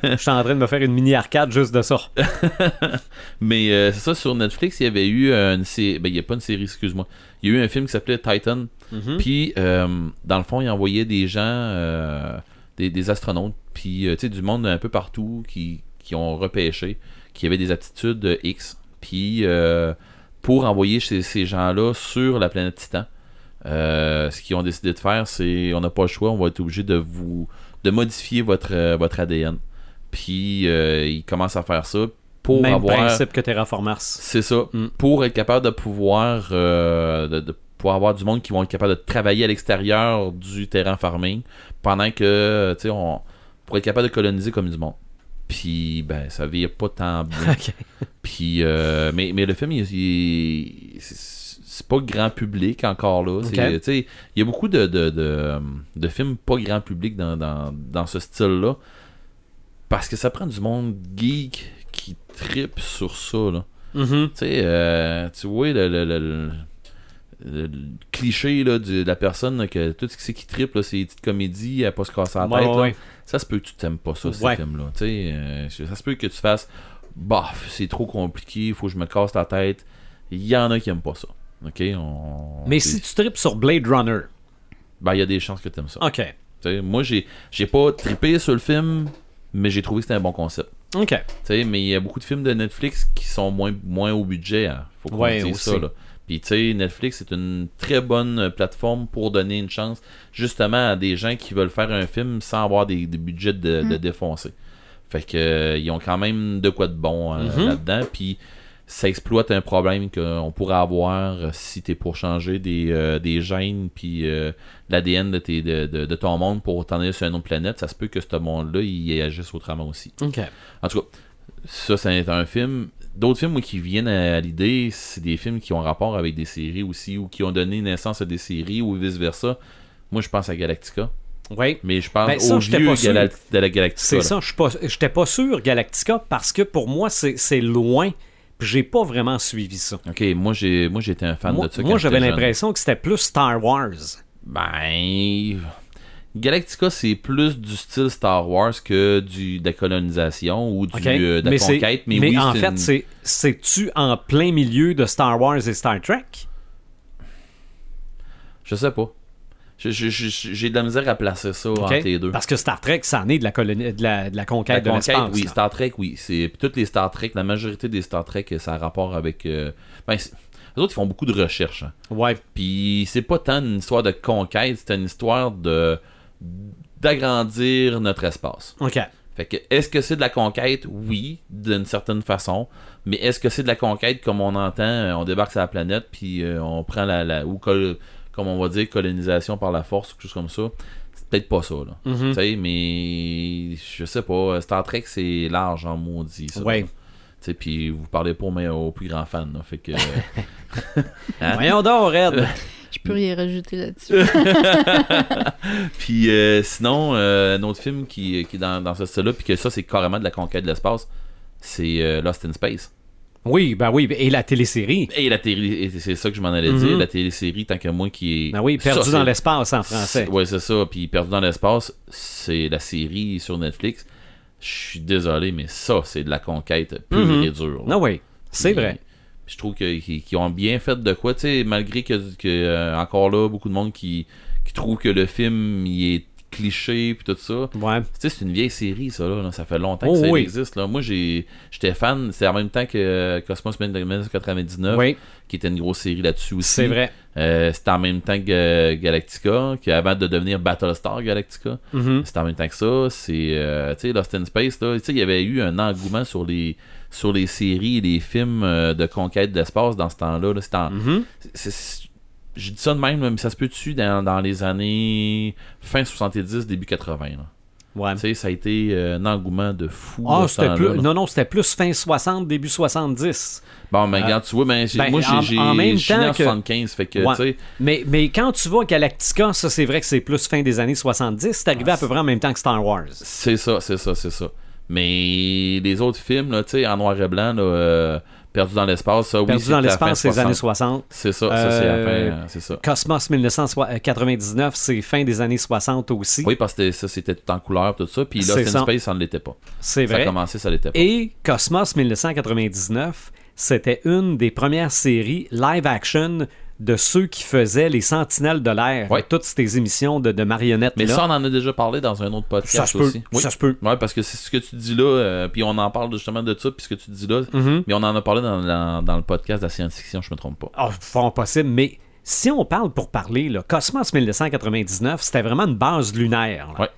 Je suis en train de me faire une mini arcade juste de ça. (laughs) Mais euh, c'est ça, sur Netflix, il y avait eu euh, une série. Ben, il n'y a pas une série, excuse-moi. Il y a eu un film qui s'appelait Titan. Mhm. Puis, euh, dans le fond, il envoyait des gens, euh, des, des astronautes, puis, tu sais, du monde un peu partout qui, qui ont repêché, qui avaient des aptitudes X. Puis, pour envoyer ces, ces gens-là sur la planète Titan, euh, ce qu'ils ont décidé de faire, c'est on n'a pas le choix, on va être obligé de vous de modifier votre, euh, votre ADN. Puis, euh, ils commencent à faire ça pour Même avoir. principe que Terraform Mars. C'est ça. Mm. Pour être capable de pouvoir euh, de, de pouvoir avoir du monde qui vont être capable de travailler à l'extérieur du terrain farming pendant que tu sais on pour être capable de coloniser comme du monde. Puis ben ça vire pas tant bien. (laughs) Puis euh, mais, mais le film il, il- c'est pas grand public encore là. Il y a beaucoup de, de, de, de films pas grand public dans, dans, dans ce style-là. Parce que ça prend du monde geek qui tripe sur ça. Là. Mhm. Tu sais, euh, tu vois le, le- le- cliché là, de la personne là, que tout ce qui tripe, c'est des petites comédies à pas se casser la tête. Ouais, ouais. Ça se peut que tu t'aimes pas ça, ces Ouais. films-là. Euh, ça se peut que tu fasses Bof, c'est trop compliqué, il faut que je me casse la tête. Il y en a qui aiment pas ça. Ok, on... Mais si tu tripes sur Blade Runner, Ben, il y a des chances que tu aimes ça. ok. Moi, j'ai j'ai pas trippé sur le film, mais j'ai trouvé que c'était un bon concept. Ok. Tu sais, mais il y a beaucoup de films de Netflix qui sont moins, moins au budget. hein. Faut qu'on Ouais, dise aussi. ça. Là. Puis tu sais, Netflix c'est une très bonne plateforme pour donner une chance justement à des gens qui veulent faire un film sans avoir des, des budgets de, de défoncer. Fait que euh, ils ont quand même de quoi de bon euh, Mhm. là-dedans. Puis ça exploite un problème qu'on pourrait avoir euh, si t'es pour changer des, euh, des gènes puis euh, l'ADN de, tes- de, de, de ton monde pour t'en aller sur une autre planète. Ça se peut que ce monde-là, il agisse autrement aussi. En tout cas, ça, c'est un film. d'autres films moi, qui viennent à, l'idée, c'est des films qui ont rapport avec des séries aussi, ou qui ont donné naissance à des séries, ou vice-versa. Moi, je pense à Galactica. Oui. Mais je pense Ben, ça, au vieux pas sûr. Gala- de la Galactica. C'est ça, je suis pas- j'étais pas sûr Galactica parce que pour moi c'est loin, puis j'ai pas vraiment suivi ça. Ok, moi j'ai moi j'étais un fan Moi, de ça. moi, j'avais l'impression que c'était plus Star Wars. Ben. Galactica, c'est plus du style Star Wars que du, de la colonisation ou du, euh, de la mais conquête. Mais, mais oui, en fait, une- c'est c'est-tu en plein milieu de Star Wars et Star Trek? Je sais pas. J'ai de la misère à placer ça entre les deux. Parce que Star Trek, ça en est de la, colonie, de la, de la La conquête de l'espace. oui. là. Star Trek, oui. C'est toutes les Star Trek, la majorité des Star Trek, ça a rapport avec. euh, Ben, les autres, ils font beaucoup de recherches. hein. Ouais. Puis c'est pas tant une histoire de conquête, c'est une histoire de d'agrandir notre espace. OK. Fait que est-ce que c'est de la conquête? Oui, d'une certaine façon. Mais est-ce que c'est de la conquête? Comme on entend euh, On débarque sur la planète puis euh, on prend la, la ou comme on va dire colonisation par la force ou quelque chose comme ça. C'est peut-être pas ça là. Mhm. Tu sais, mais je sais pas. Star Trek c'est large en maudit. Ça, Ouais. Tu sais, puis vous parlez pas mais aux plus grands fans. là. fait que (laughs) Hein? Voyons donc, Red. (laughs) Je peux rien rajouter là-dessus. (laughs) Puis euh, sinon, euh, un autre film qui, qui est dans, dans ce style-là, puis que ça, c'est carrément de la conquête de l'espace, c'est euh, Lost in Space. Oui, ben oui. Et la télésérie. Et la télé, c'est ça que je m'en allais Mhm. dire, la télésérie, tant que moi, qui est. Ben oui, perdu Ça, dans l'espace en français. Ouais, c'est ça. Puis Perdu dans l'espace, c'est la série sur Netflix. Je suis désolé, mais ça, c'est de la conquête pure Mhm. et dure. là. Non, oui. C'est vrai. Je trouve qu'ils ont bien fait de quoi, tu sais, malgré que, que, euh, encore là, beaucoup de monde qui, qui trouve que le film il est cliché puis tout ça. Ouais. Tu sais, c'est une vieille série, ça, là. Ça fait longtemps Oh, que ça oui. existe, là. Moi, j'ai, j'étais fan. C'est en même temps que Cosmos 1999, Oui, qui était une grosse série là-dessus aussi. c'est vrai. Euh, c'était en même temps que Galactica, qui avant de devenir Battlestar Galactica. Mhm. C'était en même temps que ça. C'est, euh, tu sais, Lost in Space, là. Tu sais, il y avait eu un engouement sur les, sur les séries et les films euh, de conquête d'espace dans ce temps-là. là. C'était en- Mhm. c'est- je dis ça de même, mais ça se peut-tu dans, dans les années fin 70, début 80. Là? Ouais. Tu sais, ça a été euh, un engouement de fou. Ah, c'était plus. Non, non, c'était plus fin 60, début 70. Bon, mais Euh, regarde, tu vois, ben, j'ai- ben, moi, j'ai, en- j'ai, en même temps en que- 75, fait que, Ouais. Mais, mais quand tu vas à Galactica, ça, c'est vrai que c'est plus fin des années 70. C'est arrivé à peu près en même temps que Star Wars. c'est ça, c'est ça, c'est ça. Mais les autres films, là, tu sais, en noir et blanc, là, euh, Perdu dans l'espace, ça, oui, Perdu c'est dans l'espace, c'est les années 60. 60. C'est ça, ça, c'est la Euh, fin, c'est ça. Cosmos 1999, c'est fin des années 60 aussi. Oui, parce que ça, c'était tout en couleur, tout ça. Puis Lost in ça. Space, ça ne l'était pas. C'est Ça a vrai. commencé, ça l'était pas. Et Cosmos 1999, c'était une des premières séries live action de ceux qui faisaient les Sentinelles de l'air. Ouais. Toutes ces émissions de, de marionnettes. Mais là. ça, on en a déjà parlé dans un autre podcast Ça se peut. aussi. Oui. Ça se peut. Ouais, parce que c'est ce que tu dis là, euh, puis on en parle justement de ça, puis ce que tu dis là, Mhm. mais on en a parlé dans, dans- dans le podcast de la science-fiction, je me trompe pas. Ah, fort possible, mais si on parle pour parler, là, Cosmos 1999, c'était vraiment une base lunaire. Là. Ouais.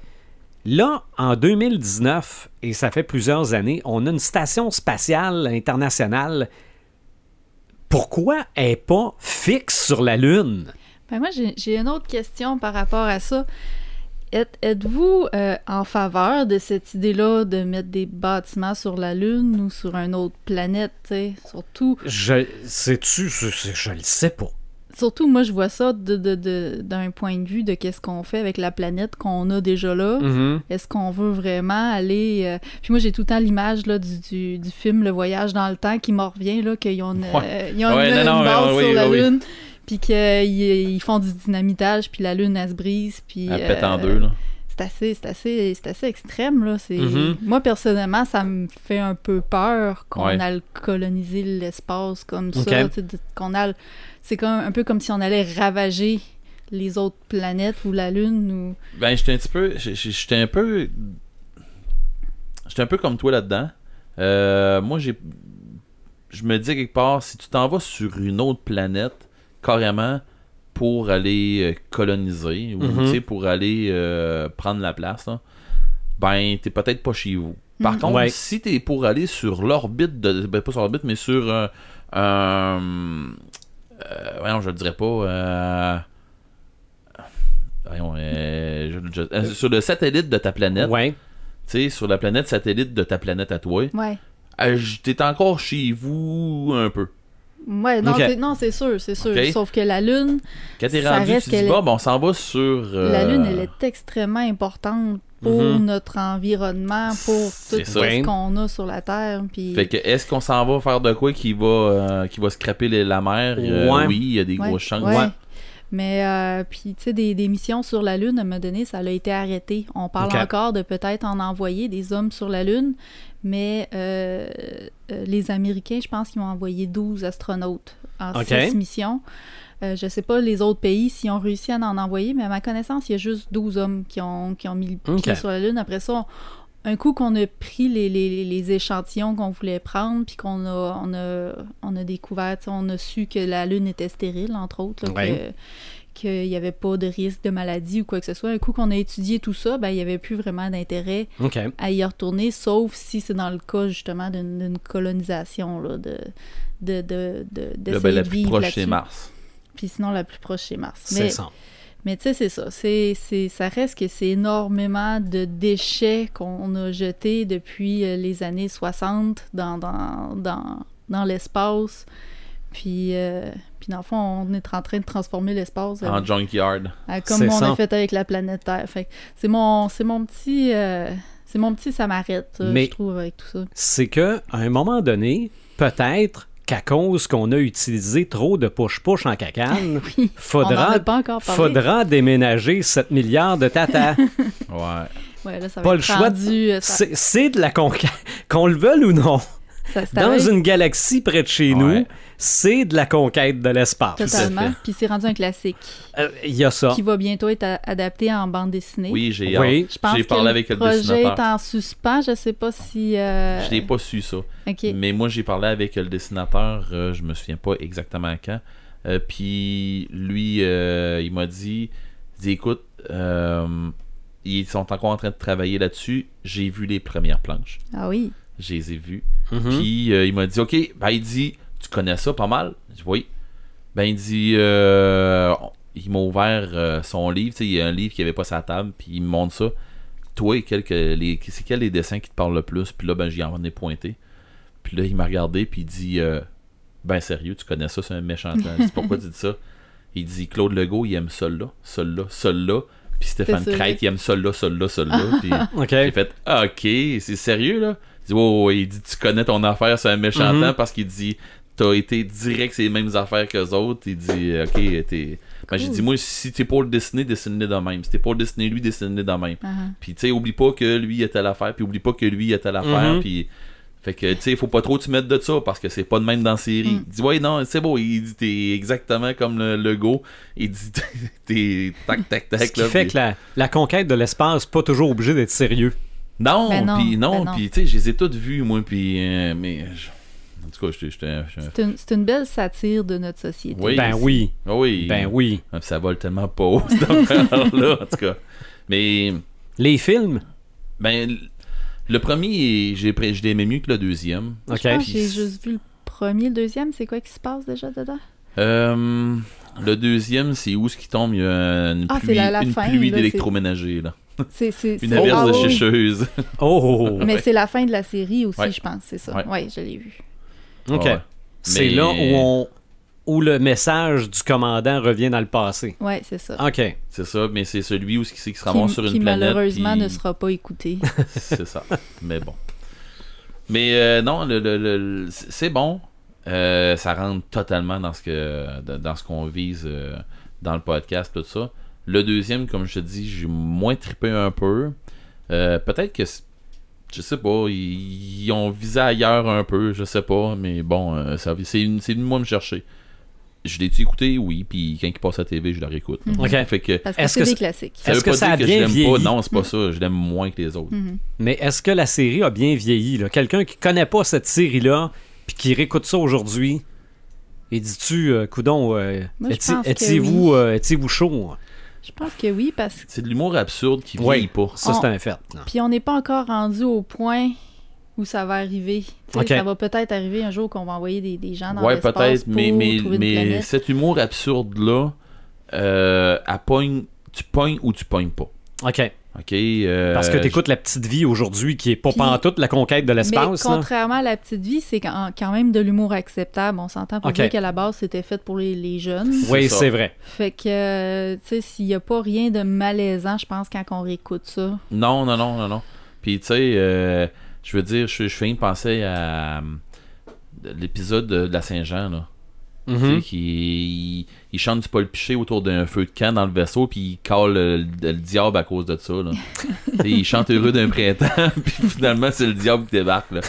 Là, en 2019, et ça fait plusieurs années, on a une station spatiale internationale. Pourquoi elle n'est pas fixe sur la Lune? Ben moi, j'ai une autre question par rapport à ça. Êtes- Êtes-vous euh, en faveur de cette idée-là de mettre des bâtiments sur la Lune ou sur une autre planète? Surtout, Je sais-tu, je, je, je le sais pas. Surtout, moi, je vois ça de- de- de- d'un point de vue de qu'est-ce qu'on fait avec la planète qu'on a déjà là. Mhm. Est-ce qu'on veut vraiment aller... euh, Puis moi, j'ai tout le temps l'image là, du, du, du film Le Voyage dans le temps qui m'en revient, là, qu'ils ont une, Ouais. euh, ils ont une, non, une base sur oui, la oui. Lune, puis qu'ils ils font du dynamitage, puis la Lune, elle se brise, puis... Elle pète en euh, deux, là. C'est assez, c'est assez, c'est assez extrême, là. C'est... Mhm. Moi, personnellement, ça me fait un peu peur qu'on Ouais. aille coloniser l'espace comme ça, qu'on aille... C'est comme, un peu comme si on allait ravager les autres planètes ou la Lune ou... Ben, j'étais un petit peu. J'étais un peu. J'étais un peu comme toi là-dedans. Euh, moi, j'ai. Je me dis quelque part, si tu t'en vas sur une autre planète, carrément, pour aller euh, coloniser, ou Mhm. tu sais, pour aller euh, prendre la place, là, ben, t'es peut-être pas chez vous. Par Mhm. contre, Ouais. si t'es pour aller sur l'orbite, de, ben, pas sur l'orbite, mais sur un. un- euh, voyons, je le dirais pas. euh, voyons, euh, je- je- euh, sur le satellite de ta planète, Ouais. tu sais, sur la planète satellite de ta planète à toi, Ouais. euh, t'es encore chez vous un peu. Ouais, non, c'est- non, c'est sûr, c'est sûr. Sauf que la Lune, Quand t'es Ça rendu, reste tu dis, qu'elle bon, est- ben, on s'en va sur. euh, la Lune, elle est extrêmement importante pour Mhm. notre environnement, pour tout ça. ce qu'on a sur la Terre. Puis... Fait que est-ce qu'on s'en va faire de quoi qui va, euh, qui va scraper les- la mer? Euh, Ouais. Oui, il y a des Ouais, grosses chances. ouais. Mais, euh, puis, tu sais, des, des missions sur la Lune, à un moment donné, ça a été arrêté. On parle encore de peut-être en envoyer des hommes sur la Lune, mais euh, euh, les Américains, je pense qu'ils ont envoyé 12 astronautes en Ok. six missions. Euh, je sais pas les autres pays s'ils ont réussi à en envoyer, mais à ma connaissance, il y a juste 12 hommes qui ont, qui ont mis le pied sur la Lune. Après ça, on- un coup qu'on a pris les, les- les échantillons qu'on voulait prendre, puis qu'on a, on a, on a découvert, on a su que la Lune était stérile, entre autres, là, Ouais. Qu'il n'y avait pas de risque de maladie ou quoi que ce soit. Un coup qu'on a étudié tout ça, ben, il n'y avait plus vraiment d'intérêt à y retourner, sauf si c'est dans le cas justement d'une colonisation, là, de, de, de, de, Là, ben, la plus proche, c'est Mars. Puis sinon, la plus proche, c'est Mars. C'est Mais, mais tu sais, c'est ça. C'est, c'est, ça reste que c'est énormément de déchets qu'on a jetés depuis euh, les années 60 dans, dans, dans, dans l'espace. Puis, euh, puis dans le fond, on est en train de transformer l'espace euh, En junkyard. à- comme on ça. a fait avec la planète Terre. Fait c'est mon, c'est mon petit... euh, c'est mon petit ça m'arrête, Mais- je trouve, avec tout ça. C'est que à un moment donné, peut-être qu'à cause qu'on a utilisé trop de push-push en cacane, (laughs) n'en faudra, pas faudra déménager 7 milliards de tata. (laughs) Ouais. Ouais, là, ça va Pas être le choix de- euh, ça- C'est de la conquête. (laughs) Qu'on le veuille ou non, ça- dans une galaxie près de chez Ouais. nous, c'est de la conquête de l'espace. Totalement. Puis c'est rendu un classique Euh, Il y a ça. qui va bientôt être adapté en bande dessinée. Oui, j'ai Oui. hâte. Je pense J'ai que parlé le avec le projet dessinateur. est en suspens. Je sais pas si. euh, Je n'ai pas su ça. Mais moi, j'ai parlé avec le dessinateur, euh, je me souviens pas exactement quand. Euh, puis lui, euh, il m'a dit, écoute, euh, ils sont encore en train de travailler là-dessus. J'ai vu les premières planches. Ah oui. Je les ai vues. Mhm. Puis euh, il m'a dit, ok, ben il dit, tu connais ça pas mal? Je dis, oui. Ben il dit, euh, il m'a ouvert euh, son livre, tu sais, il y a un livre qui avait pas sa table, puis il me montre ça. Toi, quel que- les, c'est quel les dessins qui te parlent le plus? Puis là, ben j'y en ai pointé. Puis là, il m'a regardé, puis il dit, euh, ben sérieux, tu connais ça, c'est un méchant. (laughs) temps. Je dis, pourquoi tu dis ça? Il dit, Claude Legault, il aime celui-là, celui-là, celui-là. Puis Stéphane. Crête, il aime celui-là, celui-là, celui-là. Puis OK. j'ai fait Ah, Ok, c'est sérieux là? Il dit ouais, il dit Tu connais ton affaire, c'est un méchant Mhm. temps parce qu'il dit T'as été direct c'est les mêmes affaires que autres. Il dit Ok, t'es. Ben, j'ai dit Moi, si t'es pour le dessiner, dessine-le de même. Si t'es pour le dessiner lui, dessine-le de même. Ah, Puis tu sais, oublie pas que lui il a telle affaire, puis oublie pas que lui il a telle affaire. Mhm. Puis. Fait que, tu sais, faut pas trop te mettre de ça parce que c'est pas de même dans la série. Mm. Il dit, ouais, non, c'est beau. Il dit, t'es exactement comme le, le go. Il dit, (laughs) t'es tac, tac, tac. Ce qui là, fait puis- que la, la conquête de l'espace, pas toujours obligé d'être sérieux. non, Ben non, puis non, ben non. puis tu sais, je les ai toutes vues, moi, puis euh, mais je- en tout cas, j'étais, j'étais, j'étais- C'est une, belle satire de notre société. Oui. ben oui, Ah oui, ben oui. Ah, ça vole tellement pas haut cette (laughs) affaire-là, en tout cas. Mais Les films, ben, le premier, j'ai, pré- je l'aimais mieux que le deuxième. OK. J'ai juste vu le premier, le deuxième. C'est quoi qui se passe déjà dedans? Euh, le deuxième, c'est où ce qui tombe? Il y a une Ah, pluie, la- la une fin, pluie là, d'électroménager là, C'est, c'est, (laughs) une averse de sécheuse. Oh! Mais c'est la fin de la série aussi, Ouais. je pense, c'est ça. Ouais. Oui, je l'ai vu. OK. Ouais. C'est Mais- là où, on, où le message du commandant revient dans le passé. Oui, c'est ça. OK. C'est ça, mais c'est celui où ce qui, qui se ramasse qui, sur une qui, planète. malheureusement puis- ne sera pas écouté. (laughs) c'est ça. Mais bon. Mais euh, non, le, le- le- c'est bon. Euh, ça rentre totalement dans ce que dans ce qu'on vise euh, dans le podcast, tout ça. Le deuxième, comme je te dis, j'ai moins trippé un peu. Euh, Peut-être que c'est- je sais pas, ils, ils ont visé ailleurs un peu, je sais pas, mais bon, euh, ça- c'est une moi me chercher. Je l'ai-tu écouté, oui, puis quand il passe à la TV, je la réécoute. Mhm. OK. Fait que Parce que Est-ce c'est que des c'est- classiques. ça Est-ce veut que pas ça dire a que je bien l'aime vieilli? pas, non, c'est pas ça, je l'aime moins que les autres. Mhm. Mais est-ce que la série a bien vieilli? là? Quelqu'un qui connaît pas cette série-là, puis qui réécoute ça aujourd'hui, et dis-tu, euh, coudon, euh, euh, étiez-vous chaud? Je pense que oui, parce que C'est de l'humour absurde qui Oui. vieillit pas. Ça, On- c'est un fait. Puis on n'est pas encore rendu au point où ça va arriver. Tu sais, Ok. Ça va peut-être arriver un jour qu'on va envoyer des, des gens dans Ouais, l'espace peut-être, pour mais, mais, trouver cet humour absurde-là, euh, elle pogne, tu pognes ou tu pognes pas. OK. OK. euh, Parce que tu écoutes La Petite Vie aujourd'hui, qui est pas Puis- pantoute la conquête de Mais l'espace. là. contrairement à la petite vie, c'est quand, même de l'humour acceptable. On s'entend pour Ok. dire qu'à la base, c'était fait pour les, les jeunes. Oui, C'est vrai. Fait que, euh, tu sais, s'il n'y a pas rien de malaisant, je pense, quand on réécoute ça. Non, non, non, non, non. Puis, tu sais, euh, je veux dire, je, je fais une penser à euh, l'épisode de, de la Saint-Jean, là. Mhm. qui, il, il chante du Paul Piché autour d'un feu de camp dans le vaisseau, puis il cale le, le- le diable à cause de ça, là. (laughs) Il chante heureux d'un printemps, (laughs) puis finalement, c'est le diable qui débarque, là.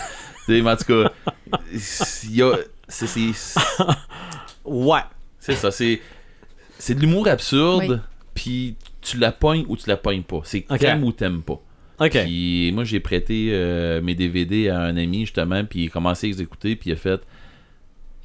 Mais en tout cas, il y a... (laughs) Ouais. C'est ça, c'est c'est de l'humour absurde, puis tu la pognes ou tu la pognes pas. C'est Ok. t'aimes ou t'aimes pas. OK. Puis moi j'ai prêté euh, mes DVD à un ami justement, puis il a commencé à exécuter, puis il a fait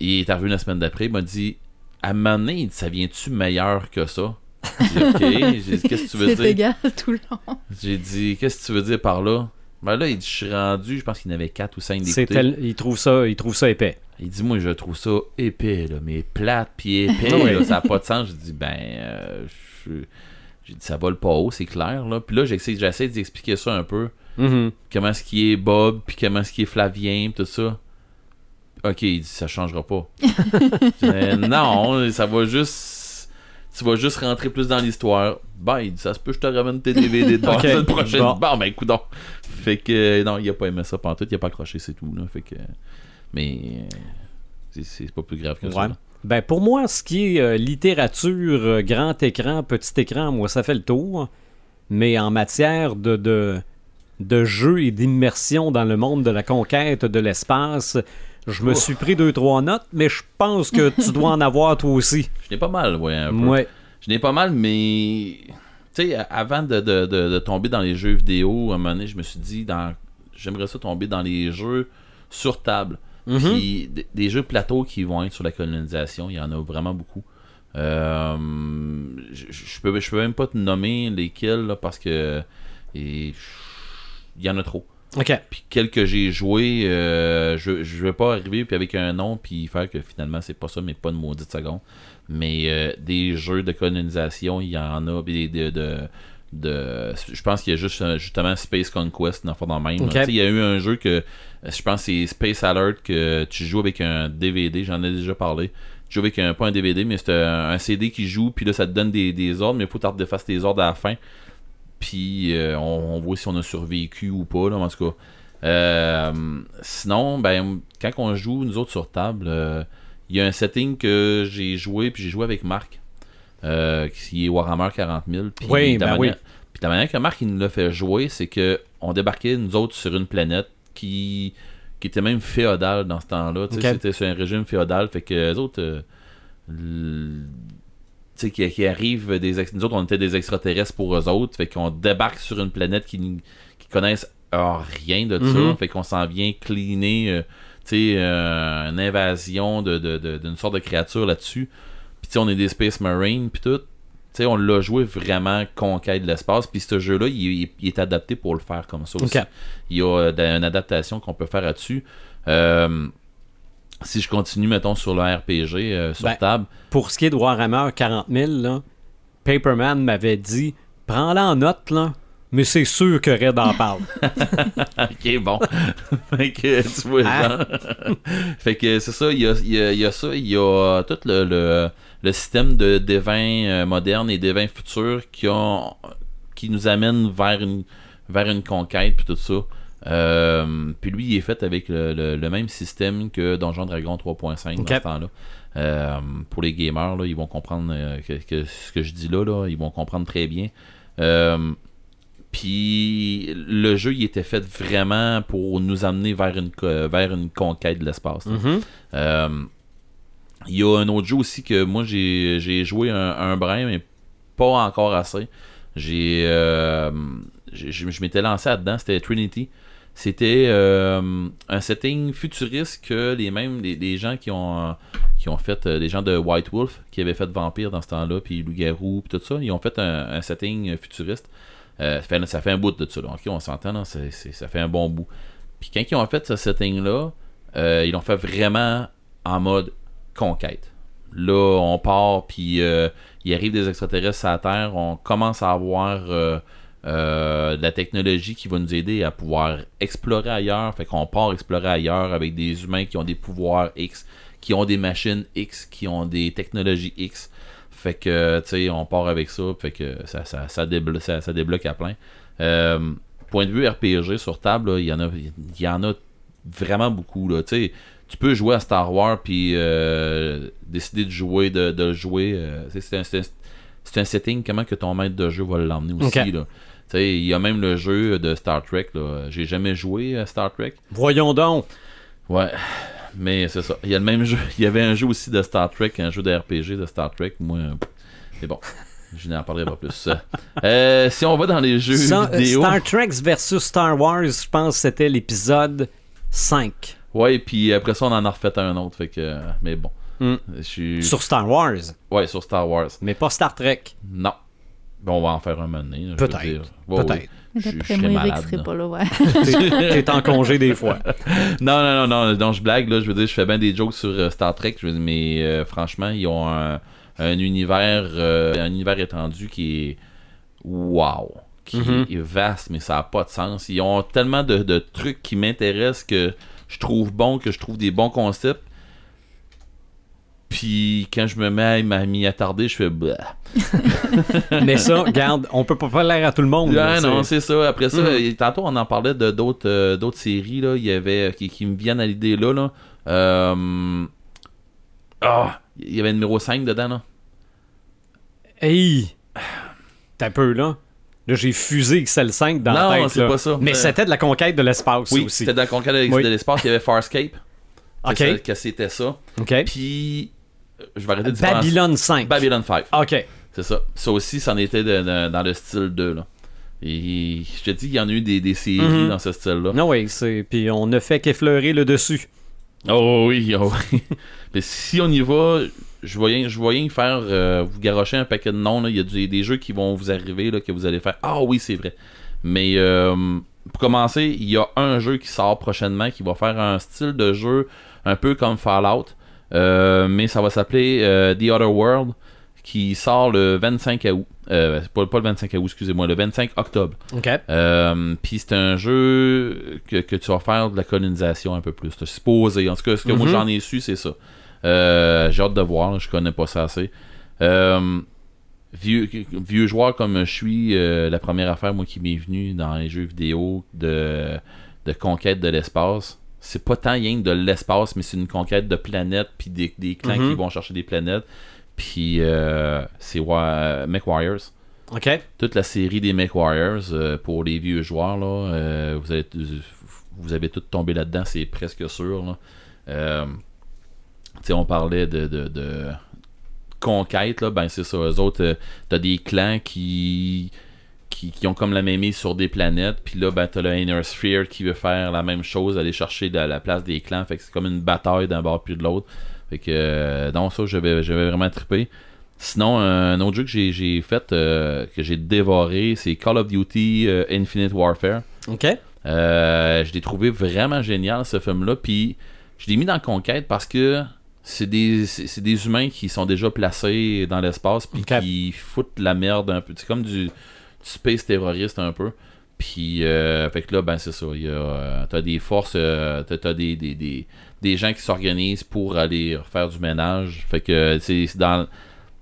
il est arrivé la semaine d'après, il m'a dit à un moment donné, il dit, ça vient-tu meilleur que ça? J'ai dit OK, j'ai dit qu'est-ce que tu veux (laughs) C'est dire? égal tout le long. J'ai dit qu'est-ce que tu veux dire par là? Ben là, il dit je suis rendu, je pense qu'il y en avait 4 ou 5 C'est d'écouter. tel- Il trouve ça, il trouve ça épais. Il dit, moi, je trouve ça épais, là, mais plate, puis épais, (laughs) là, ça n'a pas de sens. Je dis, ben, euh, je- j'ai dit, ça vole pas haut, c'est clair, là. Puis là, j'essaie, j'essaie d'expliquer ça un peu. Mhm. Comment est-ce qui est Bob, puis comment est-ce qui est Flavien, puis tout ça. Ok, il dit, ça changera pas. (laughs) Euh, non, ça va juste. Tu vas juste rentrer plus dans l'histoire. Ben, il dit, ça se peut, je te ramène tes DVD de (laughs) Ok, la semaine prochaine. bon. Bon, ben, écoute donc. Fait que, non, il a pas aimé ça pantoute, il a pas accroché, c'est tout, là. Fait que. Mais. c'est- pas plus grave que ça. Là. Ben pour moi, ce qui est euh, littérature, euh, grand écran, petit écran, moi, ça fait le tour. Mais en matière de, de, de jeu et d'immersion dans le monde de la conquête de l'espace, je me Ouf. suis pris deux, trois notes, mais je pense que tu dois en avoir toi aussi. Je n'ai pas mal, ouais, un peu. Ouais. Je n'ai pas mal, mais. Tu sais, avant de, de- de- de tomber dans les jeux vidéo, à un moment donné, je me suis dit, dans... j'aimerais ça tomber dans les jeux sur table. Mhm. Puis des jeux plateaux qui vont être sur la colonisation, il y en a vraiment beaucoup. Euh, je, je peux, je peux même pas te nommer lesquels là, parce que il y en a trop. OK. Puis quels que j'ai joué, euh, je, je vais pas arriver puis avec un nom puis faire que finalement c'est pas ça, mais pas une maudite seconde. Mais euh, des jeux de colonisation, il y en a des de, de, de- je pense qu'il y a juste euh, justement Space Conquest dans le même. là. Ok. Tu sais, Il y a eu un jeu que je pense que c'est Space Alert que tu joues avec un DVD, j'en ai déjà parlé. Tu joues avec un pas un DVD, mais c'est un, un CD qui joue, puis là ça te donne des, des ordres, mais il faut que tu tes ordres à la fin. Puis euh, on, on voit si on a survécu ou pas, là, en tout cas. Euh, sinon, ben, quand on joue, nous autres sur table, euh, il y a un setting que j'ai joué, puis j'ai joué avec Marc, qui est Warhammer 40 000. Puis Oui, la ben manière- oui. Puis la manière que Marc il nous l'a fait jouer, c'est que on débarquait, nous autres, sur une planète qui, qui était même féodale dans ce temps-là. C'était sur un régime féodal. Fait que les autres. l- sais, qui, qui arrivent des ex- nous autres on était des extraterrestres pour eux autres fait qu'on débarque sur une planète qui, qui connaissent rien de ça Mhm. fait qu'on s'en vient cleaner euh, tu sais euh, une invasion de, d'une sorte de créature là-dessus. Puis tu sais on est des Space Marines puis tout. Tu sais on l'a joué vraiment conquête de l'espace puis ce jeu là il, est adapté pour le faire comme ça aussi. Il y a euh, une adaptation qu'on peut faire là-dessus. Euh, si je continue mettons sur le RPG euh, sur Ben, table Pour ce qui est de Warhammer 40 000, là, Paperman m'avait dit prends-la en note, là, mais c'est sûr que Red en parle. (laughs) Ok, bon. (laughs) fait que, tu vois, Ah. (laughs) fait que c'est ça, il y a, y a- il y a ça, il y a tout le, le, le système de d'évents euh, modernes et d'évents futurs qui, ont, qui nous amènent vers une, vers une conquête, puis tout ça. Euh, puis lui, il est fait avec le, le- le même système que Donjon Dragon 3.5 Ok. dans ce temps-là. Euh, pour les gamers, là, ils vont comprendre euh, que, que ce que je dis là, là, ils vont comprendre très bien. Euh, puis le jeu, il était fait vraiment pour nous amener vers une, vers une conquête de l'espace. Mhm. Il y a un autre jeu aussi que moi j'ai j'ai joué un, un brin, mais pas encore assez. J'ai je m'étais lancé là-dedans, c'était Trinity. C'était euh, un setting futuriste que les mêmes les, gens qui ont euh, qui ont fait euh, les gens de White Wolf qui avaient fait Vampire dans ce temps-là puis Loup-garou puis tout ça, ils ont fait un, setting futuriste. Ça, fait, un bout de ça. là. On s'entend, c'est- ça fait un bon bout. Puis quand ils ont fait ce setting-là, euh, ils l'ont fait vraiment en mode conquête. Là, on part, puis il arrive des extraterrestres à la Terre, on commence à avoir euh, de la technologie qui va nous aider à pouvoir explorer ailleurs. Fait qu'on part explorer ailleurs avec des humains qui ont des pouvoirs X, qui ont des machines X, qui ont des technologies X. Fait que, tu sais, on part avec ça. Fait que ça, ça, ça, déblo- ça- ça débloque à plein. Euh, point de vue RPG sur table, il y en a, il y en a vraiment beaucoup. Là. Tu sais, tu peux jouer à Star Wars puis euh, décider de jouer, de, de le jouer. euh, c'est- un, un- setting, comment que ton maître de jeu va l'emmener aussi. Là. Sais, il y a même le jeu de Star Trek. Là. J'ai jamais joué à Star Trek. Voyons donc. Ouais. Mais c'est ça. Il y a le même jeu. Il y avait un jeu aussi de Star Trek, un jeu de RPG de Star Trek. Moi, c'est bon. Je n'en parlerai pas plus. Euh, si on va dans les jeux euh, vidéo. Star Trek versus Star Wars, je pense que c'était l'épisode 5 Ouais, puis après ça, on en a refait un autre. Fait que, mais bon. Hmm. Sur Star Wars, Ouais, sur Star Wars. mais pas Star Trek. Non. Bon, on va en faire un moment donné. Peut-être. Peut-être. Je- je serais malade, serait là. pas là, ouais. (laughs) T'es en congé des fois. (laughs) Non, non, non, non, non, je blague, là, je veux dire, je fais bien des jokes sur euh, Star Trek, je veux dire, mais euh, franchement, ils ont un, un univers euh, un univers étendu qui est wow, qui Mhm. est vaste, mais ça n'a pas de sens. Ils ont tellement de, de trucs qui m'intéressent que je trouve bon, que je trouve des bons concepts. Puis quand je me mets à m'y attarder, je fais bah. (laughs) Mais ça, regarde, on peut pas faire l'air à tout le monde. là, Ouais, non, c'est- c'est ça. Après ça, Mhm. et tantôt on en parlait de d'autres euh, d'autres séries là, il y avait euh, qui, qui me viennent à l'idée là là. Euh, Ah, il y avait le numéro 5 dedans là. Hey! T'as un peu, là. Là, j'ai fusé XL5 dans Non, la tête. c'est là. pas ça. Mais Euh, c'était de la conquête de l'espace Oui, aussi. c'était dans le conquête de Oui. de l'espace, il y avait Farscape. OK. que c'était ça. OK. Puis euh, je vais arrêter de dire Babylon 5. Babylon 5. OK. C'est ça. Ça aussi, c'en était de- de- dans le style 2 là. Et je te dis, il y en a eu des, des séries Mhm. dans ce style-là. Non, oui, c'est. Puis on ne fait qu'effleurer le dessus. Oh oui, oh oui. (laughs) Mais si on y va, je rien faire euh, vous garocher un paquet de noms. Il y a des, des jeux qui vont vous arriver là, que vous allez faire. Ah oui, c'est vrai. Mais euh, pour commencer, il y a un jeu qui sort prochainement qui va faire un style de jeu un peu comme Fallout. Euh, mais ça va s'appeler euh, The Other World qui sort le 25 août. Euh, pas, pas le 25 août, excusez-moi, le 25 octobre. OK. Euh, Puis c'est un jeu que, que tu vas faire de la colonisation un peu plus. C'est supposé. En tout cas, ce que moi Mhm. j'en ai su, c'est ça. Euh, J'ai hâte de voir. là, je connais pas ça assez. Vieux, vieux joueur comme je suis, la première affaire moi qui m'est venue dans les jeux vidéo de, de conquête de l'espace, c'est pas tant rien que de l'espace, mais c'est une conquête de planètes puis des, des clans Mhm. qui vont chercher des planètes. Puis euh, c'est MechWarriors OK. toute la série des MechWarriors euh, pour les vieux joueurs là, euh, vous avez vous avez tout tombé là-dedans, c'est presque sûr. Là. Euh, on parlait de, de, de conquête là, ben c'est ça. Eux autres, t'as des clans qui, qui qui ont comme la même mise sur des planètes, puis là ben t'as le Inner Sphere qui veut faire la même chose, aller chercher de la place des clans, fait que c'est comme une bataille d'un bord puis de l'autre. Fait que euh, dans ça, j'avais j'avais vraiment trippé. Sinon, un autre jeu que j'ai, fait, euh, que j'ai dévoré, c'est Call of Duty euh, Infinite Warfare. OK. Je l'ai trouvé vraiment génial, ce film-là. Puis, je l'ai mis dans Conquête parce que c'est des, des humains qui sont déjà placés dans l'espace, puis qui foutent la merde un peu. C'est comme du space terroriste un peu. Puis, euh, fait que là, ben, c'est ça. Il y a, euh, t'as des forces, euh, t'as, t'as des, des, des, des gens qui s'organisent pour aller faire du ménage. Fait que, c'est c'est dans,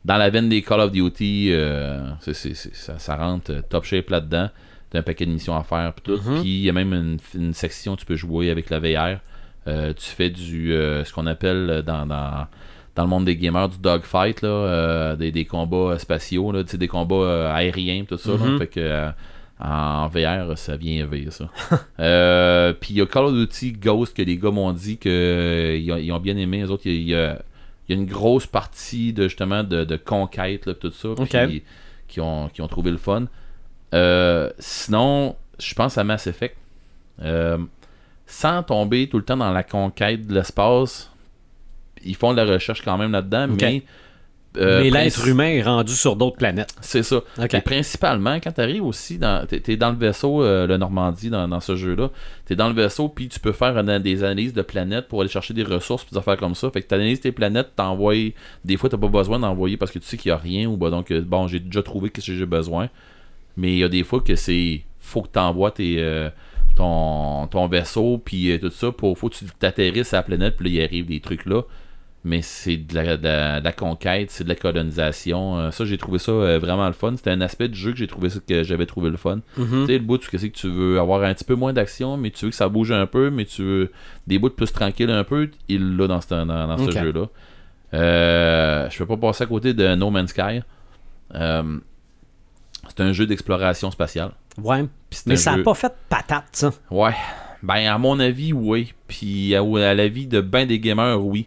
dans la veine des Call of Duty, euh, c'est, c'est- c'est- ça, ça rentre top shape là-dedans. T'as un paquet de missions à faire, puis. Mhm. Puis, il y a même une, une section où tu peux jouer avec la VR. Tu fais du, ce qu'on appelle dans, dans, dans le monde des gamers du dogfight, là, euh, des, des combats spatiaux, là, des combats euh, aériens, tout ça. là. Mhm. fait que euh, en VR, ça vient vivre ça. (laughs) Puis il y a Call of Duty Ghost que les gars m'ont dit que euh, ils ont, ils ont bien aimé. Les autres, il y a, y y une grosse partie de justement de, de conquête, là, tout ça, qui, ont, qui ont trouvé le fun. Euh, sinon, je pense à Mass Effect. Euh, sans tomber tout le temps dans la conquête de l'espace, ils font de la recherche quand même là-dedans, mais. euh, Mais l'être humain est rendu sur d'autres planètes. C'est ça. Et principalement, quand tu arrives aussi, dans, t'es, t'es dans le vaisseau, euh, le Normandie, dans, dans ce jeu-là, tu es dans le vaisseau, puis tu peux faire des analyses de planètes pour aller chercher des ressources, puis des affaires comme ça. Fait que tu analyses tes planètes, t'envoies. Des fois, tu pas besoin d'envoyer parce que tu sais qu'il n'y a rien, ou bah, donc, euh, bon, j'ai déjà trouvé ce que j'ai besoin. Mais il y a des fois que c'est. Faut que tu envoies tes, euh, ton, ton vaisseau, puis tout ça. Pour, faut que tu t'atterrisses à la planète, puis là, il arrive des trucs là. Mais c'est de la, de la- de la conquête, c'est de la colonisation. Euh, ça, j'ai trouvé ça euh, vraiment le fun. C'était un aspect du jeu que j'ai trouvé ça que j'avais trouvé le fun. Mhm. Tu sais, le bout, tu sais que tu veux avoir un petit peu moins d'action, mais tu veux que ça bouge un peu, mais tu veux des bouts plus tranquilles un peu, il l'a dans ce, dans, dans ce Ok. jeu-là. Euh, je peux pas passer à côté de No Man's Sky. Euh, c'est un jeu d'exploration spatiale. Ouais. Mais ça n'a jeu- pas fait patate, ça. Ouais. Ben, à mon avis, oui. Puis à, à l'avis de ben des gamers, oui.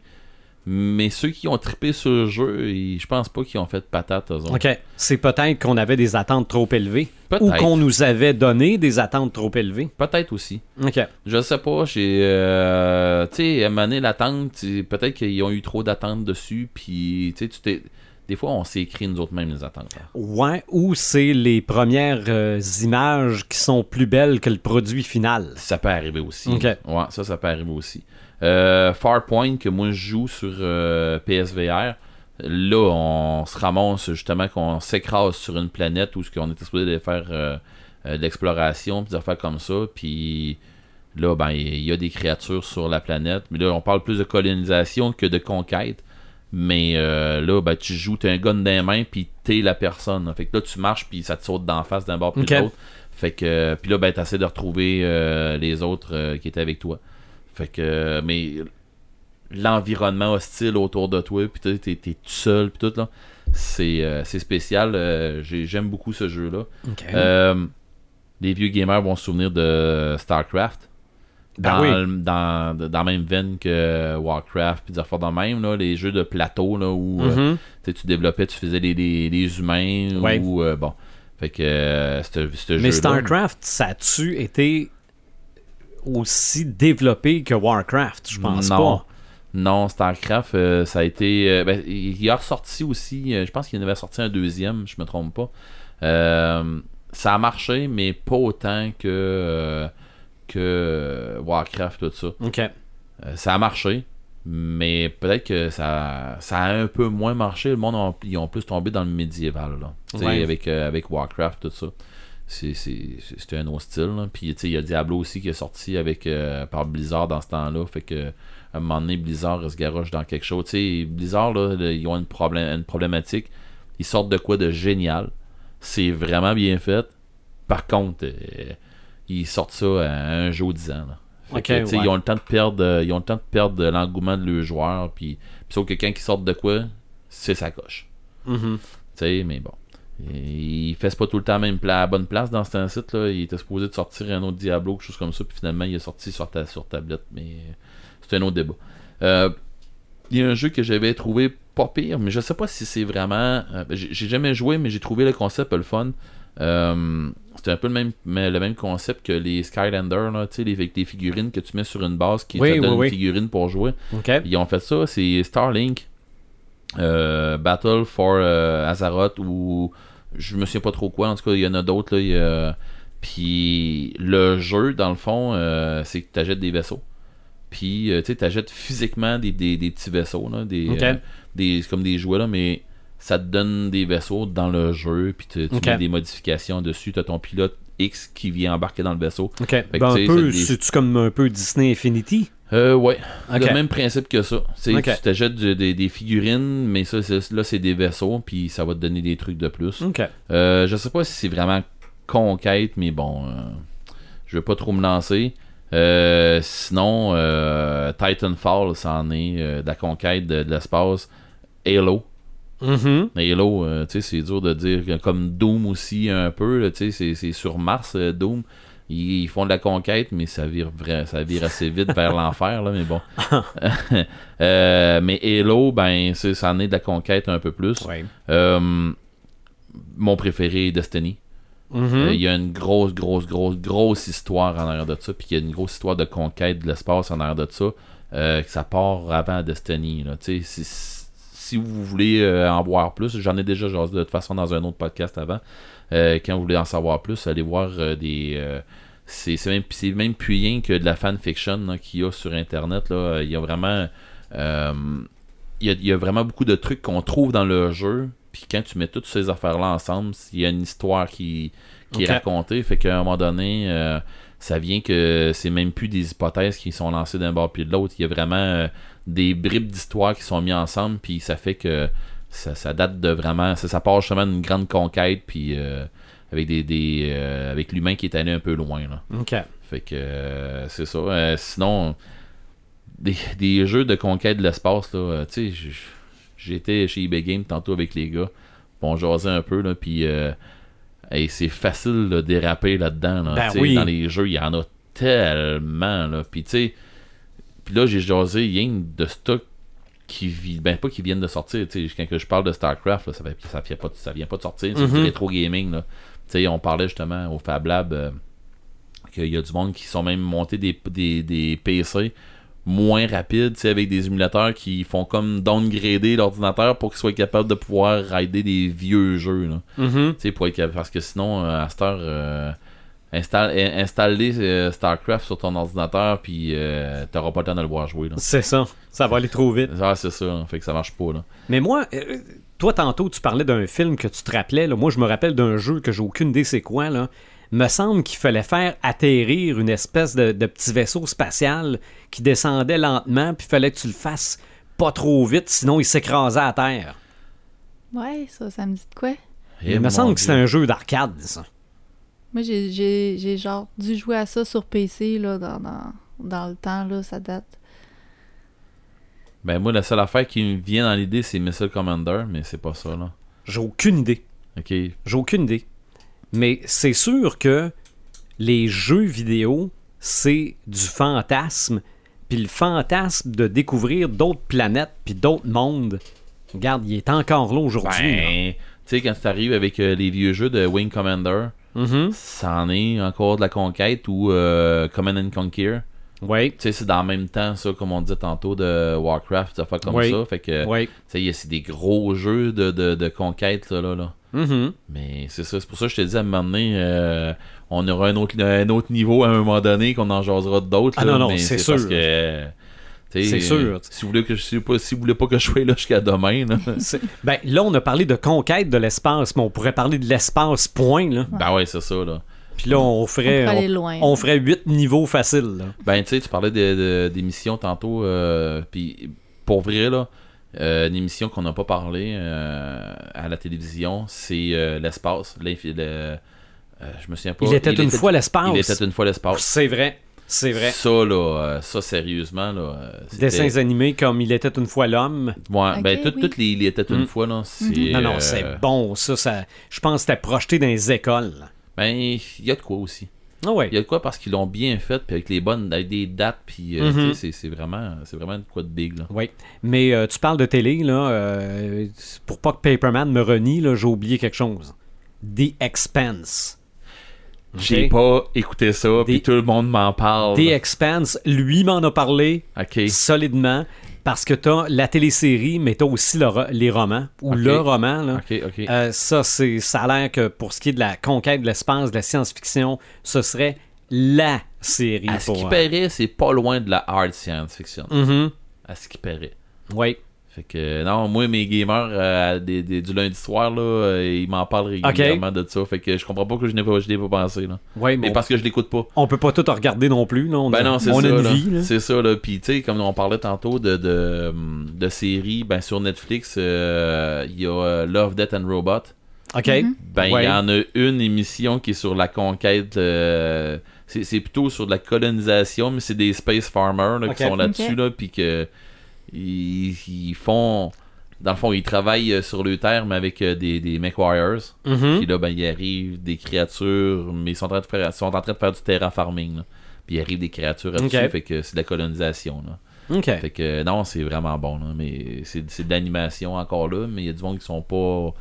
Mais ceux qui ont trippé sur le jeu, ils- je pense pas qu'ils ont fait patate, eux autres. OK. C'est peut-être qu'on avait des attentes trop élevées. Ou qu'on nous avait donné des attentes trop élevées. Peut-être aussi. OK. Je sais pas, j'ai. euh, tu sais, à l'attente, peut-être qu'ils ont eu trop d'attentes dessus, puis tu sais, tu t'es. Des fois, on s'est écrit nous autres mêmes les attentes. hein. Ouais, ou c'est les premières euh, images qui sont plus belles que le produit final. Ça peut arriver aussi. Ok. Ouais, ça, ça peut arriver aussi. Euh, Farpoint, que moi je joue sur euh, PSVR, là, on se ramasse justement qu'on s'écrase sur une planète où ce qu'on était supposé de faire euh, de l'exploration, puis des affaires comme ça, puis là, ben, il y a des créatures sur la planète, mais là, on parle plus de colonisation que de conquête. Mais euh, là, ben, tu joues, t'as un gun dans les mains, puis t'es la personne. Fait que là, tu marches, puis ça te saute d'en face d'un bord puis Ok. de l'autre. Fait que, puis là, ben, t'essaies de retrouver euh, les autres euh, qui étaient avec toi. Fait que, mais l'environnement hostile autour de toi, puis t'es, t'es, tout seul, puis tout, là, c'est, euh, c'est spécial. euh, j'ai- j'aime beaucoup ce jeu-là. Euh, les vieux gamers vont se souvenir de StarCraft. Ben Dans, oui. dans, dans la même veine que Warcraft, puis des dans même, là, les jeux de plateau, là, où Mhm. tu développais, tu faisais les humains, Ouais. ou bon. Fait que euh, Mais StarCraft, ça a-tu été aussi développé que Warcraft? Je pense Non. pas. Non, StarCraft, euh, ça a été. euh, ben, il a ressorti aussi. euh, je pense qu'il en avait sorti un deuxième, je me trompe pas. Ça a marché, mais pas autant que, que Warcraft, tout ça. OK. Ça a marché, mais peut-être que ça, ça a un peu moins marché. Le monde, a- ils ont plus tombé dans le médiéval, là. Tu sais, Ouais. Avec, avec Warcraft, tout ça. C'était un autre style. là. Puis tu sais, il y a Diablo aussi qui est sorti avec, euh, par Blizzard dans ce temps-là. Fait que à un moment donné, Blizzard se garoche dans quelque chose. Tu sais, Blizzard, là, là, ils ont une, problème, une problématique. Ils sortent de quoi de génial. C'est vraiment bien fait. Par contre, euh, ils sortent ça à un jour 10 ans. Là. Fait Ok, que, ouais. Ils ont le temps de perdre, euh, ils ont le temps de perdre l'engouement de leurs joueurs. Puis, sauf que quelqu'un qui sort de quoi, c'est sa coche. Mhm. Tu sais, mais bon. Il fait pas tout le temps même pla- à la bonne place dans ce site là. Il était supposé de sortir un autre Diablo, quelque chose comme ça, puis finalement il est sorti sur, ta, sur tablette, mais euh, c'est un autre débat. Euh, il y a un jeu que j'avais trouvé pas pire, mais je sais pas si c'est vraiment. euh, j'ai j'ai jamais joué, mais j'ai trouvé le concept le fun. Euh, c'est un peu le même, mais le même concept que les Skylanders, là, tu sais, les, les figurines que tu mets sur une base qui Oui, te donne oui, oui. une figurine pour jouer. Ils ont fait ça, c'est Starlink, euh, Battle for Azeroth ou je me souviens pas trop quoi. En tout cas, il y en a d'autres a- Puis le jeu, dans le fond, euh, c'est que tu achètes des vaisseaux. Puis euh, tu achètes physiquement des, des, des petits vaisseaux là, des, euh, des comme des jouets là, mais ça te donne des vaisseaux dans le jeu, puis tu tu Ok. mets des modifications dessus. Tu as ton pilote X qui vient embarquer dans le vaisseau. OK. que, Ben, un peu, des- c'est-tu comme un peu Disney Infinity? Euh, ouais. Le même principe que ça. C'est. Tu t'achètes des, des figurines, mais ça, c'est- là, c'est des vaisseaux, puis ça va te donner des trucs de plus. OK. Euh, je sais pas si c'est vraiment conquête, mais bon, euh, je vais pas trop me lancer. Euh, sinon, euh, Titanfall, ça en est euh, de la conquête de, de l'espace. Halo. Mhm. Halo, euh, tu sais, c'est dur de dire comme Doom aussi un peu, tu sais, c'est- sur Mars, Doom. Ils, font de la conquête, mais ça vire, vrai, ça vire assez vite vers (laughs) l'enfer, là, mais bon. (laughs) Euh, mais Halo, ben, c'est- ça en est de la conquête un peu plus. Ouais. Euh, mon préféré est Destiny. Mhm. Euh, Il y a une grosse, grosse, grosse, grosse histoire en arrière de ça. Puis il y a une grosse histoire de conquête de l'espace en arrière de ça. que ça part avant Destiny. Là. Si, si vous voulez en voir plus, j'en ai déjà jasé de toute façon dans un autre podcast avant. Euh, quand vous voulez en savoir plus, allez voir euh, des. euh, c'est même, c'est même plus rien que de la fanfiction qu'il y a sur Internet. Là. Il y a vraiment. euh, il y, a, il y a vraiment beaucoup de trucs qu'on trouve dans le jeu Puis quand tu mets toutes ces affaires-là ensemble, il y a une histoire qui, qui est racontée. Fait qu'à un moment donné, euh, ça vient que c'est même plus des hypothèses qui sont lancées d'un bord puis de l'autre. Il y a vraiment euh, des bribes d'histoire qui sont mis ensemble. Puis ça fait que ça, ça date de vraiment. Ça, ça part justement d'une grande conquête. Puis euh, avec des, des euh, avec l'humain qui est allé un peu loin. Là. OK. Fait que euh, c'est ça. Euh, sinon, des, des jeux de conquête de l'espace, là, tu sais, j'étais chez eBay Game tantôt avec les gars. On jasait un peu, là, puis hey, c'est facile de déraper là-dedans. Là, Ben oui. Dans les jeux, il y en a tellement. Là. Puis tu sais, puis là, j'ai jasé rien de stock qui vit ben pas qui viennent de sortir tu sais quand je parle de Starcraft là, ça, fait, ça, vient pas de, ça vient pas de sortir c'est du rétro gaming là sais on parlait justement au Fab Lab euh, qu'il y a du monde qui sont même montés des, des, des PC moins rapides, avec des émulateurs qui font comme downgrader l'ordinateur pour qu'il soit capable de pouvoir rider des vieux jeux. Là. Mhm. Sais, pour être capable- parce que sinon, euh, à cette heure, euh, installe- in- installer euh, StarCraft sur ton ordinateur, puis t'auras pas le temps de le voir jouer. C'est ça. Ça va aller trop vite. Ah, c'est ça, fait que ça marche pas. Là. Mais moi, toi, tantôt, tu parlais d'un film que tu te rappelais. là. Moi, je me rappelle d'un jeu que j'ai aucune idée c'est quoi. Là. Me semble qu'il fallait faire atterrir une espèce de, de petit vaisseau spatial qui descendait lentement, puis il fallait que tu le fasses pas trop vite, sinon il s'écrasait à terre. Ouais, ça, ça me dit de quoi? Il me semble que c'est un jeu d'arcade, ça. Moi, j'ai- genre dû jouer à ça sur PC là, dans, dans, dans le temps, là, ça date. Ben, moi, la seule affaire qui me vient dans l'idée, c'est Missile Commander, mais c'est pas ça. là. J'ai aucune idée. Ok. J'ai aucune idée. Mais c'est sûr que les jeux vidéo, c'est du fantasme. Puis le fantasme de découvrir d'autres planètes puis d'autres mondes, regarde, il est encore là aujourd'hui. Ben, tu sais, quand tu arrives avec euh, les vieux jeux de Wing Commander, ça en est encore de la conquête ou euh, Command and Conquer. Oui, Tu sais, c'est dans le même temps, ça, comme on disait tantôt, de Warcraft, ça fait comme Oui. ça. Fait que, tu sais, c'est des gros jeux de, de, de conquête, là, là, là. Mhm. Mais c'est ça, c'est pour ça que je te dis à un moment donné, euh, on aura un autre, un autre niveau à un moment donné, qu'on en jasera d'autres. Ah non, non, c'est Parce sûr. que, C'est sûr. Si vous voulez que je, si vous, voulez pas que je sois là jusqu'à demain, là. (laughs) Ben, là, on a parlé de conquête de l'espace, mais on pourrait parler de l'espace point. Là. ben ouais, c'est ça, là. Puis là, on ferait, on, loin. on ferait 8 niveaux faciles. là. Ben, tu sais, tu parlais de, de- d'émissions tantôt, euh, puis pour vrai, là, euh, une émission qu'on n'a pas parlé euh, à la télévision, c'est euh, l'espace. Le- euh, je me souviens pas. Il était une fois l'espace. Il était une fois l'espace. C'est vrai. C'est vrai. Ça, là, euh, ça, sérieusement, là. c'était- Dessins animés comme Il était une fois l'homme. Ouais, ben, tout- oui. toutes les, il était une Mm. fois, là, c'est... Non, non, euh, c'est bon. Ça, ça, je pense que c'était projeté dans les écoles. Ben, il y a de quoi aussi. Ah ouais. Il y a de quoi parce qu'ils l'ont bien fait, puis avec les bonnes, avec des dates, puis, euh, Mhm. c'est- c'est vraiment, c'est vraiment de quoi de big, là. Oui. Mais euh, tu parles de télé, là. euh, pour pas que Paperman me renie, là, j'ai oublié quelque chose. The Expanse. J'ai pas écouté ça, puis tout le monde m'en parle. The Expanse, lui m'en a parlé Ok. solidement parce que t'as la télésérie, mais t'as aussi le les romans, ou le roman, là. Euh, ça, c'est, ça a l'air que pour ce qui est de la conquête de l'espace, de la science-fiction, ce serait la série à ce qui euh, paraît, c'est pas loin de la hard science fiction. mhm. À ce qui paraît. Oui. Fait que, non, moi, mes gamers euh, des- des- du lundi soir, là, euh, ils m'en parlent régulièrement de ça. Fait que je comprends pas que je n'ai pas, je n'ai pas pensé, là. Mais mais parce que je l'écoute pas. on peut pas tout regarder non plus. Là. On, Ben a, non, c'est on ça. a une là. vie. là. C'est ça, là. Puis, tu sais, comme on parlait tantôt de, de, de séries, ben, sur Netflix, euh, il y a euh, Love, Death and Robot. OK. Mhm. Ben, il Ouais. y en a une émission qui est sur la conquête. euh, c'est c'est plutôt sur de la colonisation, mais c'est des space farmers là, qui sont là-dessus, là, puis que ils, ils font. Dans le fond, ils travaillent euh, sur le terre, mais avec euh, des, des MechWarriors. Mhm. Puis là, ben, il arrive des créatures, mais ils sont en train de faire, sont en train de faire du terraforming. Là. Puis il arrive des créatures là-dessus, fait que c'est de la colonisation. Là. Fait que non, c'est vraiment bon. Là, mais c'est c'est de l'animation encore là, mais il y a du monde qui sont pas.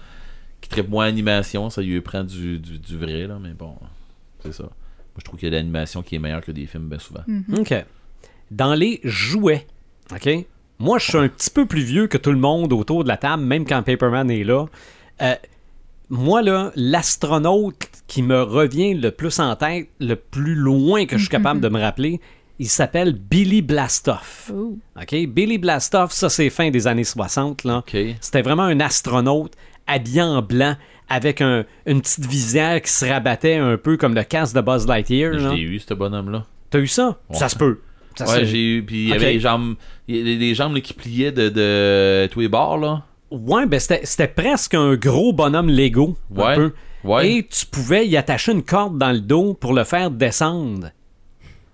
qui traitent moins animation, ça lui prend du, du, du vrai, là, mais bon, c'est ça. Moi, je trouve qu'il y a de l'animation qui est meilleure que des films, bien souvent. OK. Dans les jouets, OK? Moi, je suis un petit peu plus vieux que tout le monde autour de la table, même quand Paperman est là. Euh, moi, là, l'astronaute qui me revient le plus en tête, le plus loin que je suis capable de me rappeler, il s'appelle Billy Blastoff. OK? Billy Blastoff, ça, c'est fin des années 60, là. Ok. C'était vraiment un astronaute habillé en blanc, avec un- une petite visière qui se rabattait un peu comme le casque de Buzz Lightyear. L'ai eu, ce bonhomme-là. T'as eu ça? Ouais. Ça se peut. Ça ouais, j'ai eu. Puis il y avait les jambes. Avait les jambes là, qui pliaient de, de tous les bords, là. Ouais, ben c'était presque un gros bonhomme Lego. un Ouais. peu. Ouais. Et tu pouvais y attacher une corde dans le dos pour le faire descendre.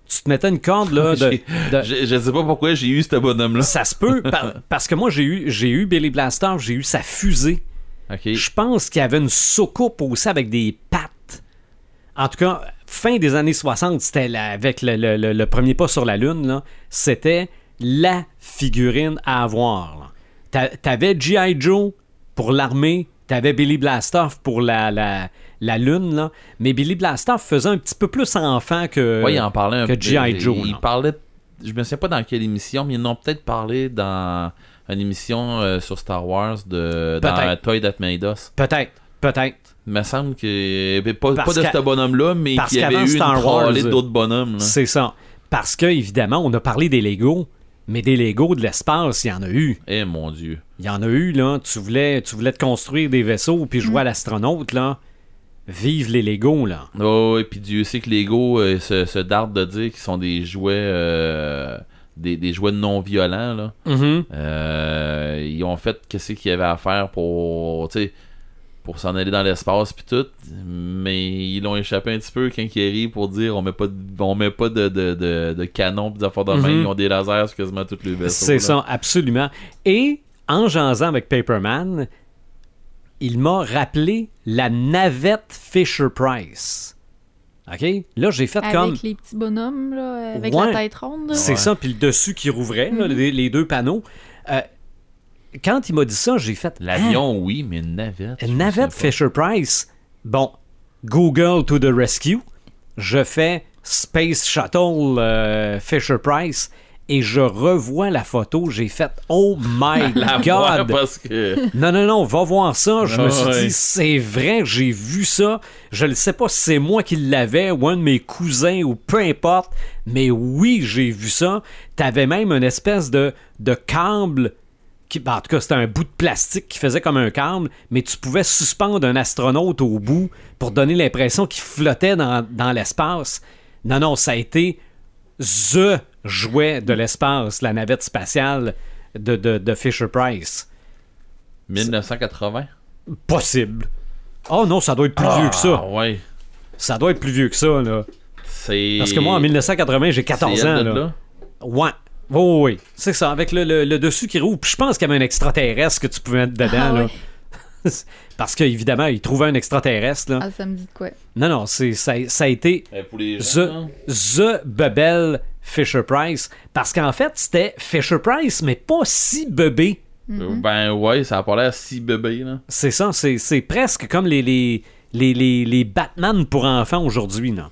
Tu te mettais une corde là (laughs) de, Je, je sais pas pourquoi j'ai eu ce bonhomme-là. ça se peut (laughs) par- parce que moi j'ai eu j'ai eu Billy Blaster, j'ai eu sa fusée. Je pense qu'il y avait une soucoupe aussi avec des pattes. En tout cas, fin des années 60, c'était la- avec le, le- le- le premier pas sur la Lune, là, c'était la figurine à avoir. là. T'avais G.I. Joe pour l'armée, t'avais Billy Blastoff pour la, la, la Lune, là. mais Billy Blastoff faisait un petit peu plus enfant que, Ouais, il en parlait un que. G.I. Joe. Il parlait. Je me souviens pas dans quelle émission, mais ils en ont peut-être parlé dans une émission euh, sur Star Wars de dans. Toy That Made Us. Peut-être, peut-être. Il me semble que pas, Parce pas de ce bonhomme-là, mais parce qu'il y avait eu une Star Wars, trollée d'autres bonhommes. là. C'est ça. Parce que, évidemment, on a parlé des Legos, mais des Legos de l'espace, il y en a eu. Eh mon dieu. Il y en a eu, là. Tu voulais, tu voulais te construire des vaisseaux puis jouer à l'astronaute, là. Vive les Legos, là. Oh, et puis Dieu sait que Lego euh, se, se darde de dire qu'ils sont des jouets euh, des, des jouets non violents là. Mhm. Euh, ils ont fait qu'est-ce qu'il y avait à faire pour tu sais pour s'en aller dans l'espace puis tout, mais ils l'ont échappé un petit peu quand ils arrivent pour dire on met pas de, on met pas de, de, de, de canon pis d'affaires de main, Mhm. ils ont des lasers sur quasiment tous les vaisseaux. C'est là. ça, absolument. Et, en jasant avec Paperman, il m'a rappelé la navette Fisher-Price. OK? Là, j'ai fait Avec comme... les petits bonhommes, là, avec Ouais. la tête ronde. C'est Ouais. ça, puis le dessus qui rouvrait, là, Mhm. les, les deux panneaux. Euh, quand il m'a dit ça, j'ai fait... Hein? L'avion oui, mais une navette. Une navette souviens Fisher Price. Bon, Google to the rescue. Je fais Space Shuttle euh, Fisher Price et je revois la photo. J'ai fait Oh my. (laughs) La God! parce que (laughs) Non, non, non, va voir ça. Je me suis ouais. dit, c'est vrai, j'ai vu ça. Je ne sais pas si c'est moi qui l'avais ou un de mes cousins ou peu importe, mais oui, j'ai vu ça. T'avais même une espèce de, de câble. Qui, ben, en tout cas, c'était un bout de plastique qui faisait comme un câble, mais tu pouvais suspendre un astronaute au bout pour donner l'impression qu'il flottait dans, dans l'espace. Non, non, ça a été THE jouet de l'espace, la navette spatiale de, de, de Fisher Price. 1980. Possible. Oh non, ça doit être plus vieux que ça. Ah, ouais. Ça doit être plus vieux que ça, là. Parce que moi, en 1980, j'ai 14 c'est ans, de là. Ouais. Oui, oui, oui. C'est ça, avec le, le- le dessus qui roule. Puis je pense qu'il y avait un extraterrestre que tu pouvais mettre dedans, Ah là. (laughs) Parce qu'évidemment, il trouvait un extraterrestre, là. Ah, ça me dit de quoi? Non, non, c'est, ça, ça a été Eh, pour les gens, The, the Bebel Fisher Price. Parce qu'en fait, c'était Fisher Price, mais pas si bébé. Euh, Ben ouais, ça a pas l'air si bébé là. C'est ça, c'est, c'est presque comme les, les, les, les, les Batman pour enfants aujourd'hui, là.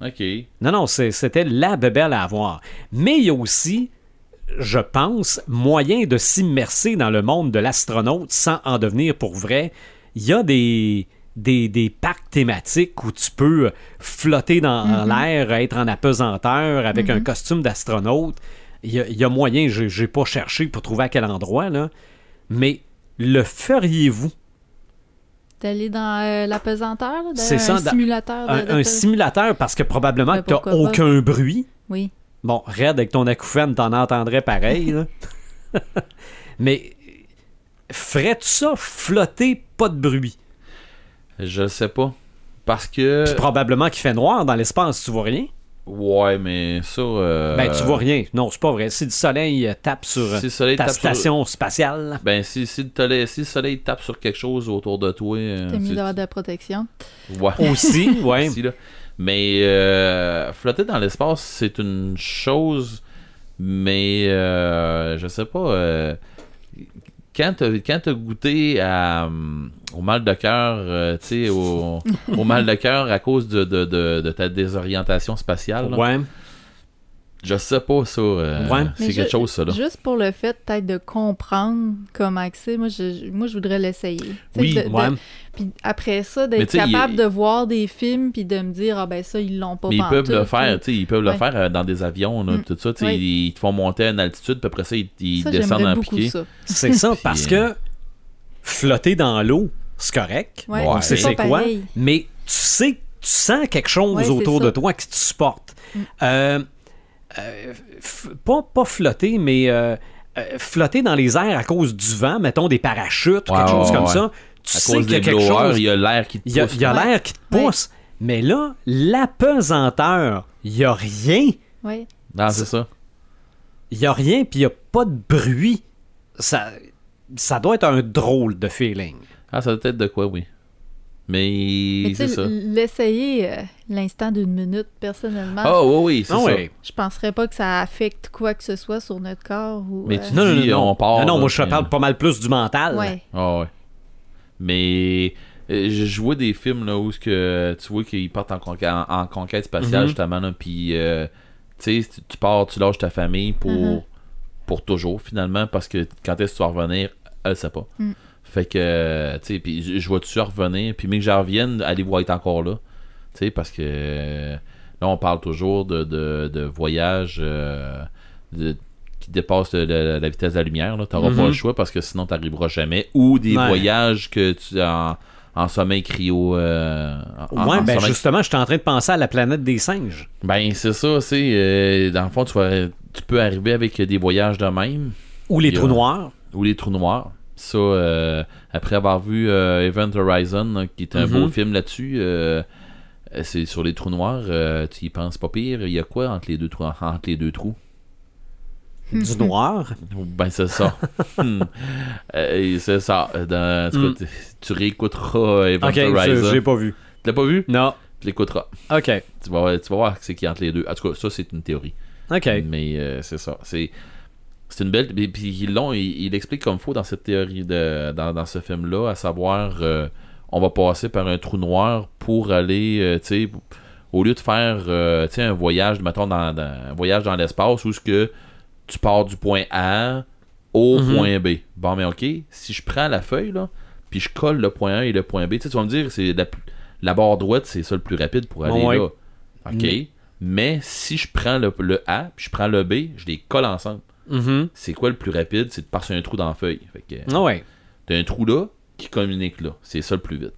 Ok. Non, non, c'est- c'était la bébelle à avoir. Mais il y a aussi, je pense, moyen de s'immerser dans le monde de l'astronaute sans en devenir pour vrai. Il y a des, des, des parcs thématiques où tu peux flotter dans en l'air, être en apesanteur avec un costume d'astronaute. Il y, y a moyen, je j'ai pas cherché pour trouver à quel endroit, là. Mais le feriez-vous? D'aller dans euh, la pesanteur, C'est dans ça, un simulateur. Un, de- un de- simulateur, parce que probablement que pas. aucun bruit. Oui. Bon, Red, avec ton acouphène, t'en entendrais pareil. là. (laughs) Mais ferais-tu ça flotter, pas de bruit? Je le sais pas. Parce que. Puis probablement qu'il fait noir dans l'espace, tu vois rien? Ouais, mais ça. euh, Ben, tu vois rien. Non, c'est pas vrai. Si du soleil euh, tape sur Si le soleil ta tape sur- station spatiale, Ben, si, si, le soleil, si le soleil tape sur quelque chose autour de toi. euh, T'as c'est- d'avoir de la protection. Ouais. aussi, (laughs) ouais. Aussi, là. Mais euh, flotter dans l'espace, c'est une chose, mais euh, je sais pas. Quand t'as goûté hum, au mal de cœur, euh, tu sais, au, mal de cœur à cause de, ta désorientation spatiale, Ouais. Je sais pas ça. euh, Ouais. C'est quelque chose, ça. Là. Juste pour le fait peut-être de comprendre comment c'est, moi je, moi je voudrais l'essayer. Oui, de- de- Ouais. Puis après ça, d'être capable il- de voir des films puis de me dire ah ben ça ils l'ont pas Mais ils peuvent le faire, tu sais, ils peuvent le faire euh, dans des avions, là, Mm. tout ça, tu sais, Ouais. ils, ils te font monter à une altitude, puis après ça, ils, ils Ça descendent en beaucoup piqué. ça. C'est ça, parce euh, que flotter dans l'eau, c'est correct. Ouais, on sait c'est quoi. pareil. Mais tu sais, tu sens quelque chose autour de toi qui te supporte. Mm. Euh, euh, pas, pas flotter, mais euh, euh, flotter dans les airs à cause du vent, mettons des parachutes, ou Ouais, quelque chose ouais, comme ça. Tu À sais cause qu'il y a des quelque blowers, chose. il y a l'air qui te Il y a, pousse. il y a Ouais. l'air qui te Ouais. pousse. Mais là, l'apesanteur, il y a rien. Ouais. Non, c'est ça. Il y a rien, puis il y a pas de bruit. Ça, ça doit être un drôle de feeling. Ah, ça doit être de quoi, oui. Mais, Mais c'est ça. l'essayer euh, l'instant d'une minute, personnellement, Ah, oui, oui, c'est Ah ça. ouais. je penserais pas que ça affecte quoi que ce soit sur notre corps. Ou, Mais euh, tu Non, non, non, dis, non. on part. non, non, moi je parle pas mal plus du mental. Ouais. Ah ouais. Mais euh, je vois des films là où ce que tu vois qu'ils partent en, conquête, en, en conquête spatiale Mhm. justement là, puis euh, tu sais tu- tu pars, tu lâches ta famille pour Mhm. pour toujours finalement parce que quand est-ce que tu vas revenir, elle sait pas. Mm. Fait que tu sais puis je- je vois-tu revenir? Puis mais que j'en revienne, allez-vous être encore là. Tu sais parce que là on parle toujours de de, de voyages euh, de- qui le- la vitesse de la lumière. Tu n'auras Mhm. pas le choix parce que sinon tu n'arriveras jamais. Ou des Ouais. voyages que tu en, en sommeil cryo. euh, en- Ouais, en ben sommeil- justement, j'étais en train de penser à la planète des singes. Ben, c'est ça, c'est. euh, dans le fond, tu, vas- tu peux arriver avec des voyages de même. Ou les a- trous noirs. Ou les trous noirs. Ça, euh, après avoir vu euh, Event Horizon, là, qui est un Mhm. beau film là-dessus, euh, c'est sur les trous noirs, euh, tu y penses pas pire? Il y a quoi entre les deux trous? Entre les deux trous? Du (laughs) noir? Ben, c'est ça. (laughs) Hmm. Euh, c'est ça. Dans, en tout cas, Mm. tu- tu réécouteras Event Ok, je Horizon. j'ai pas vu. Tu l'as pas vu? Non. Tu l'écouteras. Ok. Tu vas, tu vas voir c'est qui entre les deux. En tout cas, ça, c'est une théorie. Ok. Mais euh, c'est ça. C'est c'est une belle. Puis puis ils l'ont, il, il explique comme faut dans cette théorie de dans, dans ce film-là, à savoir euh, on va passer par un trou noir pour aller, euh, tu sais, au lieu de faire euh, un voyage, mettons, dans, dans- un voyage dans l'espace où ce que tu pars du point A au Mhm. point B. Bon, mais ok, si je prends la feuille, là, puis je colle le point A et le point B, tu vas me dire, c'est la, la barre droite, c'est ça le plus rapide pour aller Ouais. là. Ok. Mais- Mais si je prends le, le A, puis je prends le B, je les colle ensemble. Mhm. C'est quoi le plus rapide? C'est de passer un trou dans la feuille. Fait que Ah ouais. t'as un trou là qui communique là. C'est ça le plus vite.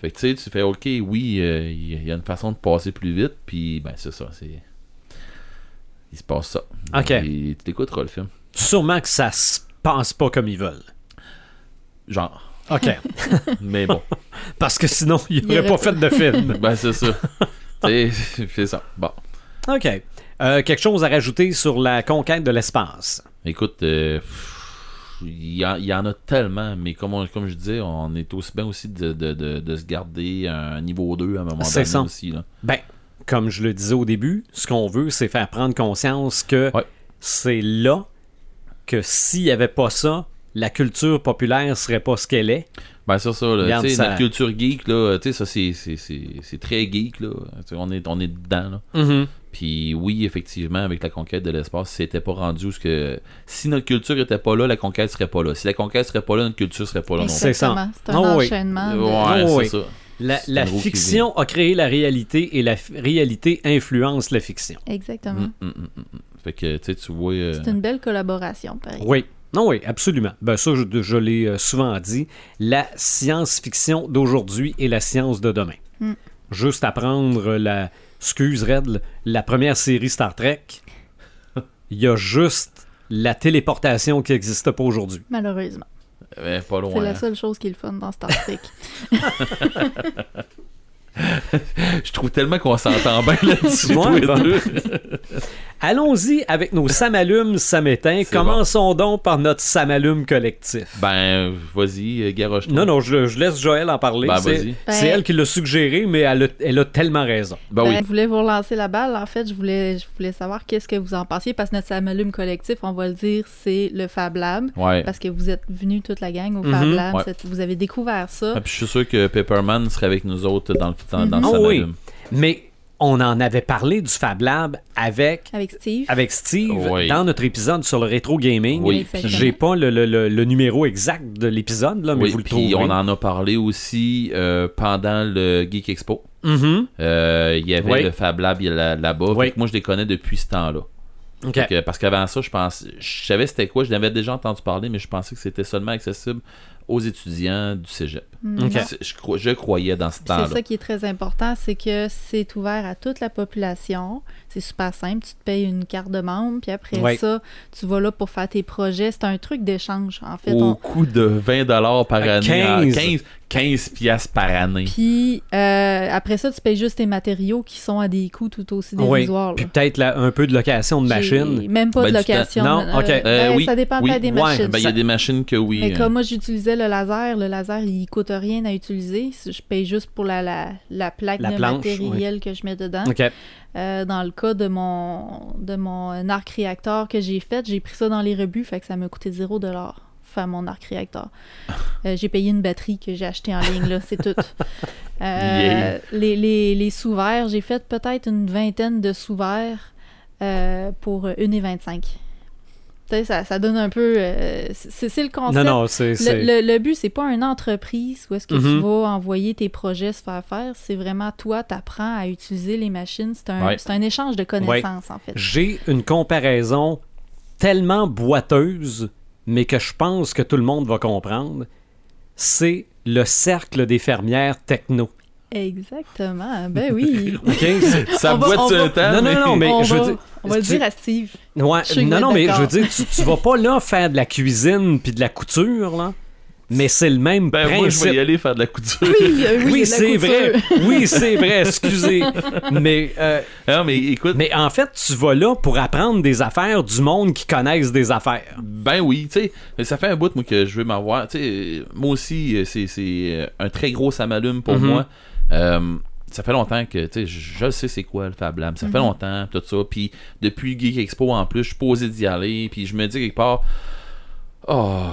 Fait que tu sais, tu fais OK, oui, euh, il y a une façon de passer plus vite, puis ben c'est ça, c'est. Il se passe ça. Ok. Et tu t'écouteras le film. Sûrement que ça se passe pas comme ils veulent. Genre. Ok. (laughs) (laughs) Mais bon. Parce que sinon, ils Il n'auraient aurait pas fait de film. ben c'est ça. (laughs) Tu sais, c'est ça. Bon. Ok. Euh, quelque chose à rajouter sur la conquête de l'espace? Écoute, euh, il y, en- il y en a tellement, mais comme, on- comme je disais, on est aussi bien aussi de, de- de- de se garder un niveau 2 à un moment C'est donné ça. aussi. Là. Ben, comme je le disais au début, ce qu'on veut, c'est faire prendre conscience que Ouais. c'est là que s'il n'y avait pas ça, la culture populaire serait pas ce qu'elle est. Ben c'est ça, là. Regarde, Tu sais, ça- notre culture geek, là, tu sais, ça c'est, très geek, là. On est, on est dedans, là. Puis oui, effectivement, avec la conquête de l'espace, c'était pas rendu où ce que. Si notre culture était pas là, la conquête serait pas là. Si la conquête serait pas là, notre culture serait pas là non C'est ça. Exactement. C'est un Oh oui. enchaînement. plus. de- Ouais, Oh c'est oui. ça. La, fiction a créé la réalité et la réalité influence la fiction. Exactement. Mm, mm, mm. Fait que, tu sais, tu vois. euh, C'est une belle collaboration, pareil. Oui. Non, oui, absolument. Ben ça, je, je l'ai euh, souvent dit. La science-fiction d'aujourd'hui et la science de demain. Mm. Juste à prendre la... Excuse, Red, la première série Star Trek, (laughs) il y a juste la téléportation qui n'existe pas aujourd'hui. Malheureusement. ben, pas loin. C'est la hein. seule chose qui est le fun dans Star Trek. (laughs) (laughs) Je trouve tellement qu'on s'entend bien là-dessus. Ouais, bon. Allons-y avec nos samalumes samétains. Commençons donc par notre samalume collectif. Ben, vas-y, garoche Non, non, je, je laisse Joël en parler. Ben, c'est vas-y. c'est Ben- elle qui l'a suggéré, mais elle a, elle a tellement raison. Ben Ben, oui. Je voulais vous relancer la balle. En fait, je voulais, je voulais savoir qu'est-ce que vous en pensiez parce que notre Samalume collectif, on va le dire, c'est le Fab Lab. Ouais. Parce que vous êtes venus toute la gang au Mhm. Fab Lab. Ouais. Vous avez découvert ça. Ah, puis je suis sûr que Pepperman serait avec nous autres dans le, dans, dans le oui. Samalume. Mais on en avait parlé du Fab Lab avec, Avec Steve. avec Steve Oui. dans notre épisode sur le rétro gaming. Oui. J'ai pas le, le- le- le numéro exact de l'épisode, là, mais Oui, vous le puis trouverez. on en a parlé aussi euh, pendant le Geek Expo. Mhm. Euh, Il y avait Oui. le Fab Lab là- là-bas. Moi, je les connais depuis ce temps-là. Que- parce qu'avant ça, je pense, je savais c'était quoi, je l'avais déjà entendu parler, mais je pensais que c'était seulement accessible aux étudiants du cégep. Mm. Ok. C'est- Je, cro- je croyais dans ce C'est temps-là. ça qui est très important, c'est que c'est ouvert à toute la population. C'est super simple. Tu te payes une carte de membre, puis après Ouais. ça, tu vas là pour faire tes projets. C'est un truc d'échange, en fait. Au On- coût de 20 dollars par À année. 15. 15, 15 piastres par année. Puis euh, après ça, tu payes juste tes matériaux qui sont à des coûts tout aussi Oui. dérisoires. là. Puis peut-être un peu de location de J'ai machine. Même pas Ben, de location. Non, Euh, ok. ben, Euh, oui, Ça dépend oui. pas des Ouais, machines. Ben, il y a des machines que oui. Mais euh, comme moi, j'utilisais le laser, le laser, il coûte rien à utiliser. Je paye juste pour la, la, la plaque La de planche, matériel que je mets dedans. Euh, dans le cas de mon, de mon arc réacteur que j'ai fait, j'ai pris ça dans les rebuts, fait que ça m'a coûté 0 faire mon arc réacteur. (laughs) Euh, j'ai payé une batterie que j'ai achetée en ligne, là, c'est tout. (laughs) Euh, Yeah. Les, les, les sous-verts, j'ai fait peut-être une vingtaine de sous-verts pour 1,25. Ça, ça donne un peu... euh, c'est le concept. Non, non, c'est. Le, le- le but, c'est pas une entreprise où est-ce que tu Mhm. vas envoyer tes projets se faire faire. C'est vraiment toi, tu apprends à utiliser les machines. C'est un, Ouais. c'est un échange de connaissances, en fait. J'ai une comparaison tellement boiteuse, mais que je pense que tout le monde va comprendre. C'est le cercle des fermières techno. Exactement. Ben (laughs) oui. OK? Ça On va- boite on sur va- un temps. Non, non, non, mais on je veux va, dire- on va le dire à Steve. Ouais, non, non, mais je veux dire, tu, tu vas pas là faire de la cuisine puis de la couture, là. Mais c'est le même Ben, principe. moi, je vais y aller faire de la couture. Oui, euh, oui, Oui, c'est vrai. Oui, c'est vrai, excusez. Mais, euh, non, mais écoute, mais en fait, tu vas là pour apprendre des affaires du monde qui connaissent des affaires. Ben oui, tu sais, ça fait un bout moi que je veux m'avoir. Tu sais, moi aussi, euh, c'est c'est un très gros samalume pour Mhm. moi. Euh, ça fait longtemps que, tu sais, je sais c'est quoi le Fab Lab. Ça fait longtemps, tout ça. Puis depuis Geek Expo en plus, je suis posé d'y aller. Puis je me dis quelque part, oh,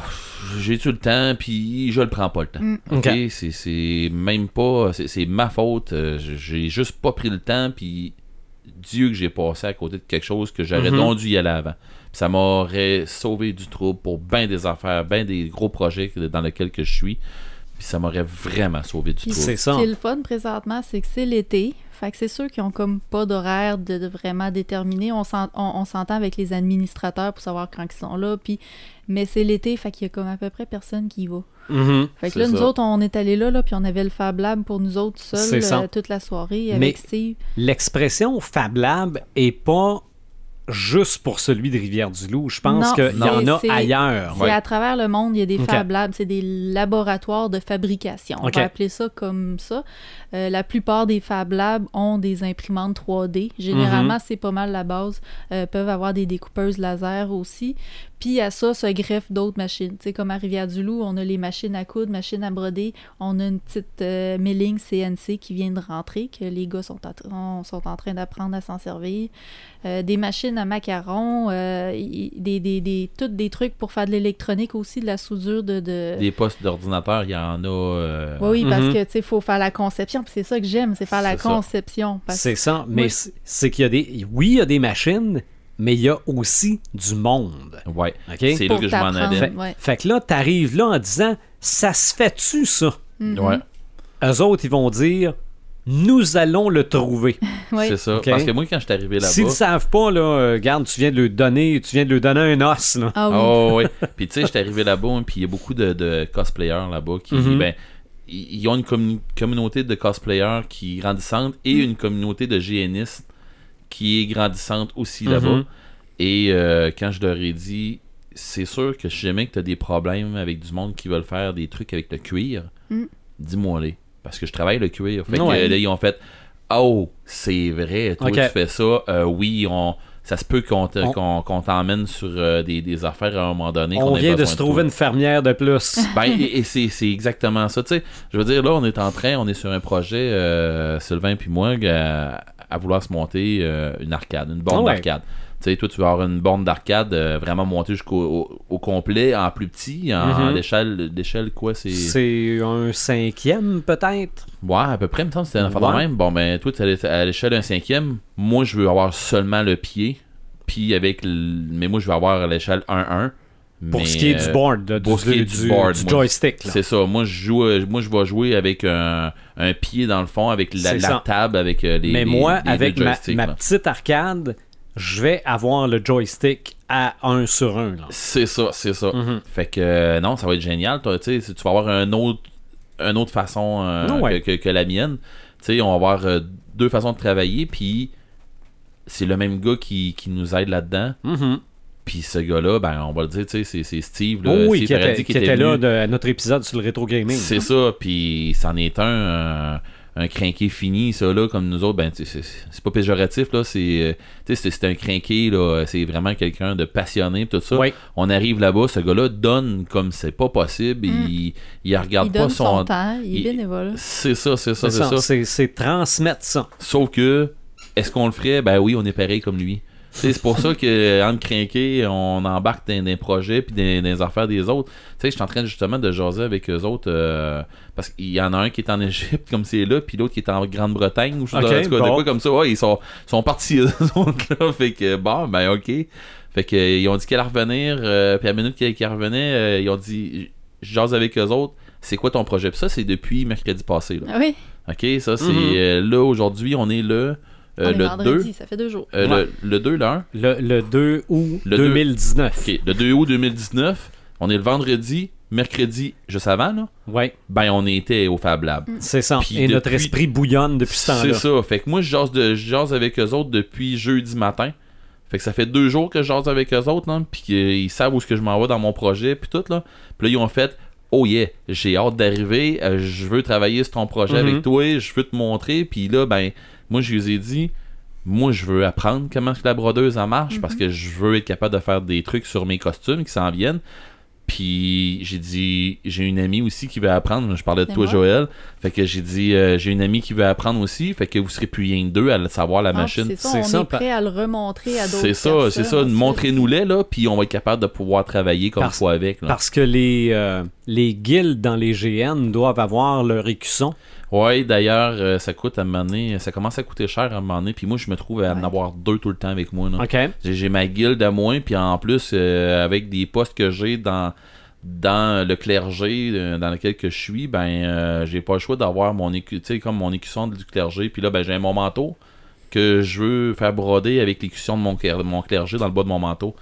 j'ai-tu le temps? Puis je le prends pas le temps. Mm. Ok, Ok. c'est- c'est même pas, c'est ma faute. euh, J'ai juste pas pris le temps. Puis Dieu que j'ai passé à côté de quelque chose que j'aurais Mhm. donc dû y aller avant. Puis ça m'aurait sauvé du trouble pour bien des affaires, bien des gros projets dans lesquels que je suis. Puis ça m'aurait vraiment sauvé du trouble. C'est ça. Ce qui est le fun présentement, c'est que c'est l'été. Fait que c'est sûr qu'ils ont comme pas d'horaire de, de vraiment déterminé. On s'en- on- on s'entend avec les administrateurs pour savoir quand ils sont là. Puis, mais c'est l'été, fait qu'il y a comme à peu près personne qui y va. Mhm. Fait que là, nous autres, on est allés là, là, puis on avait le Fab Lab pour nous autres C'est seuls ça. euh, toute la soirée Mais- avec Steve. L'expression Fab Lab est pas juste pour celui de Rivière-du-Loup. Je pense qu'il y en a ailleurs. C'est Ouais. à travers le monde, il y a des. Fab Labs, c'est des laboratoires de fabrication. On Ok. va appeler ça comme ça. Euh, la plupart des Fab Labs ont des imprimantes 3D. Généralement, Mhm. c'est pas mal la base. Euh, peuvent avoir des découpeuses laser aussi. Puis à ça se greffent d'autres machines. Tu sais, comme à Rivière-du-Loup, on a les machines à coudre, machines à broder. On a une petite euh, milling CNC qui vient de rentrer, que les gars sont, sont en train d'apprendre à s'en servir. Euh, des machines à macarons, euh, des, des, des, tous des trucs pour faire de l'électronique aussi, de la soudure de... de... Des postes d'ordinateur, il y en a. euh, Oui, oui, parce Mhm. que tu sais, faut faire la conception. Puis c'est ça que j'aime, c'est faire la ça. conception. Parce... C'est ça. Mais Moi- c'est- qu'il y a des. Oui, il y a des machines, mais il y a aussi du monde. Ouais. OK? C'est là que je m'en allais. Fait, Ouais. fait que là, t'arrives là en disant Ça se fait-tu, ça? Mhm. Ouais, Eux autres, ils vont dire Nous allons le trouver. (laughs) C'est ça. Ok. Parce que moi, quand je suis arrivé là-bas. S'ils ne savent pas, là, euh, regarde, tu viens de lui donner, tu viens de lui donner un os. Là. Ah oui. Oh, oui. (laughs) Puis tu sais, j'étais arrivé là-bas, hein, puis il y a beaucoup de, de cosplayers là-bas qui, Mhm. ben, ils ont une commu- communauté de cosplayers qui est grandissante et une communauté de GNistes qui est grandissante aussi là-bas. Mhm. Et euh, quand je leur ai dit, c'est sûr que si jamais que tu as des problèmes avec du monde qui veulent faire des trucs avec le cuir, Mm. dis-moi les. Parce que je travaille le cuir. Fait que Ouais. euh, là, ils ont fait Oh, c'est vrai, toi tu fais ça. Euh, oui, on. Ça se peut qu'on te- On- qu'on qu'on t'emmène sur euh, des, des affaires à un moment donné. On vient de se trouver une fermière de plus. (laughs) Ben, et, et c'est exactement ça. Tu sais, je veux dire, là, on est en train, on est sur un projet, euh, Sylvain puis moi, à, à vouloir se monter euh, une arcade, une borne ouais. d'arcade. Tu sais, toi, tu vas avoir une borne d'arcade euh, vraiment montée jusqu'au au, au complet, en plus petit, en Mhm. l'échelle, l'échelle quoi, c'est... C'est un cinquième, peut-être? Ouais, à peu près, il me semble que c'était un affaire de Ouais. même. Bon, ben, toi, à l'échelle d'un cinquième. Moi, je veux avoir seulement le pied. Puis avec. Mais moi, je veux avoir à l'échelle 1-1. Pour Mais, ce qui est du euh, board, là, du, pour ce qui est du- du board, du moi, joystick. là. C'est ça. Moi, je joue, euh, moi, je vais jouer avec un, un pied dans le fond, avec la, C'est la ça. table, avec euh, les. Mais les- moi, les avec ma, joysticks, ma là. petite arcade, je vais avoir le joystick à 1 sur 1. Là. C'est ça, c'est ça. Mhm. Fait que euh, non, ça va être génial. Toi, tu vas avoir un autre, une autre façon euh, Ah ouais. que, que- que la mienne. Tu sais, on va avoir euh, deux façons de travailler, puis c'est le même gars qui, qui nous aide là-dedans. Mhm. Puis ce gars-là, ben, on va le dire, c'est- Steve. Là, Oh oui, Steve qui était, qui était là de, à notre épisode sur le rétro gaming. C'est ça, puis c'en est un, un crinqué fini, ça, là, comme nous autres, ben, tu sais, c'est c'est pas péjoratif, là, c'est, euh, tu sais, c'est c'est un crinqué, là, c'est vraiment quelqu'un de passionné, pis tout ça. Oui. On arrive là-bas, ce gars-là donne comme c'est pas possible, il, il regarde il pas donne son... son, temps, il est bénévole. C'est ça, c'est ça, C'est ça. c'est transmettre ça. Sauf que, est-ce qu'on le ferait? Ben oui, on est pareil comme lui. Tu sais, C'est pour ça que en crinqué, on embarque dans des projets puis dans, les affaires des autres. Tu sais, je suis en train justement de jaser avec eux autres euh, parce qu'il y en a un qui est en Égypte comme c'est là, puis l'autre qui est en Grande-Bretagne ou je sais Ok, pas, en tout cas, de bon. quoi comme ça. Ouais, ils sont, sont partis (laughs) eux autres là. Fait que bon, ben ok. Fait que euh, ils ont dit qu'elle allait revenir, euh, puis à la minute qu'elle qu'elle revenait, euh, ils ont dit je jase avec eux autres. C'est quoi ton projet? Puis ça, c'est depuis mercredi passé. Là. Ah oui, OK, ça, c'est Mhm. euh, là, aujourd'hui, on est le, euh, on est le vendredi, 2. ça fait deux jours. euh, Ouais. le, le 2, le 1. Le, le 2 août Le deux. 2019. OK, le 2 août 2019. On est le vendredi, mercredi, juste avant, là? Ouais, Ben, on était au Fab Lab. c'est ça. Puis Et notre esprit bouillonne depuis ce C'est temps-là. ça. Fait que moi, je jase, de, je jase avec eux autres depuis jeudi matin. Fait que ça fait deux jours que je jase avec eux autres, là. Puis qu'ils savent où est-ce que je m'en vais dans mon projet, puis tout, là. Puis là, ils ont fait. Oh yeah, j'ai hâte d'arriver, euh, je veux travailler sur ton projet Mhm. avec toi, je veux te montrer, puis là, ben, moi, je lui ai dit, moi, je veux apprendre comment que la brodeuse en marche, parce que je veux être capable de faire des trucs sur mes costumes qui s'en viennent. Puis j'ai dit, j'ai une amie aussi qui veut apprendre. Je parlais de toi, moi? Joël. Fait que j'ai dit, euh, j'ai une amie qui veut apprendre aussi. Fait que vous serez plus rien que deux à le savoir la Ah, machine. C'est ça, C'est on ça, est prêt à le remontrer à d'autres C'est ça, c'est ça. Montrez-nous-les, là, puis on va être capable de pouvoir travailler comme il Parce- faut avec. là. Parce que les, euh, les guildes dans les GN doivent avoir leur écusson. Ouais, d'ailleurs, euh, ça coûte à un moment donné, ça commence à coûter cher à un moment donné, puis moi, je me trouve à en avoir deux tout le temps avec moi. là. J'ai ma guilde à moi, puis en plus, euh, avec des postes que j'ai dans dans le clergé euh, dans lequel que je suis, ben j'ai pas le choix d'avoir mon écu, comme mon écusson du clergé, puis là ben j'ai mon manteau que je veux faire broder avec l'écusson de mon, clergé dans le bas de mon manteau.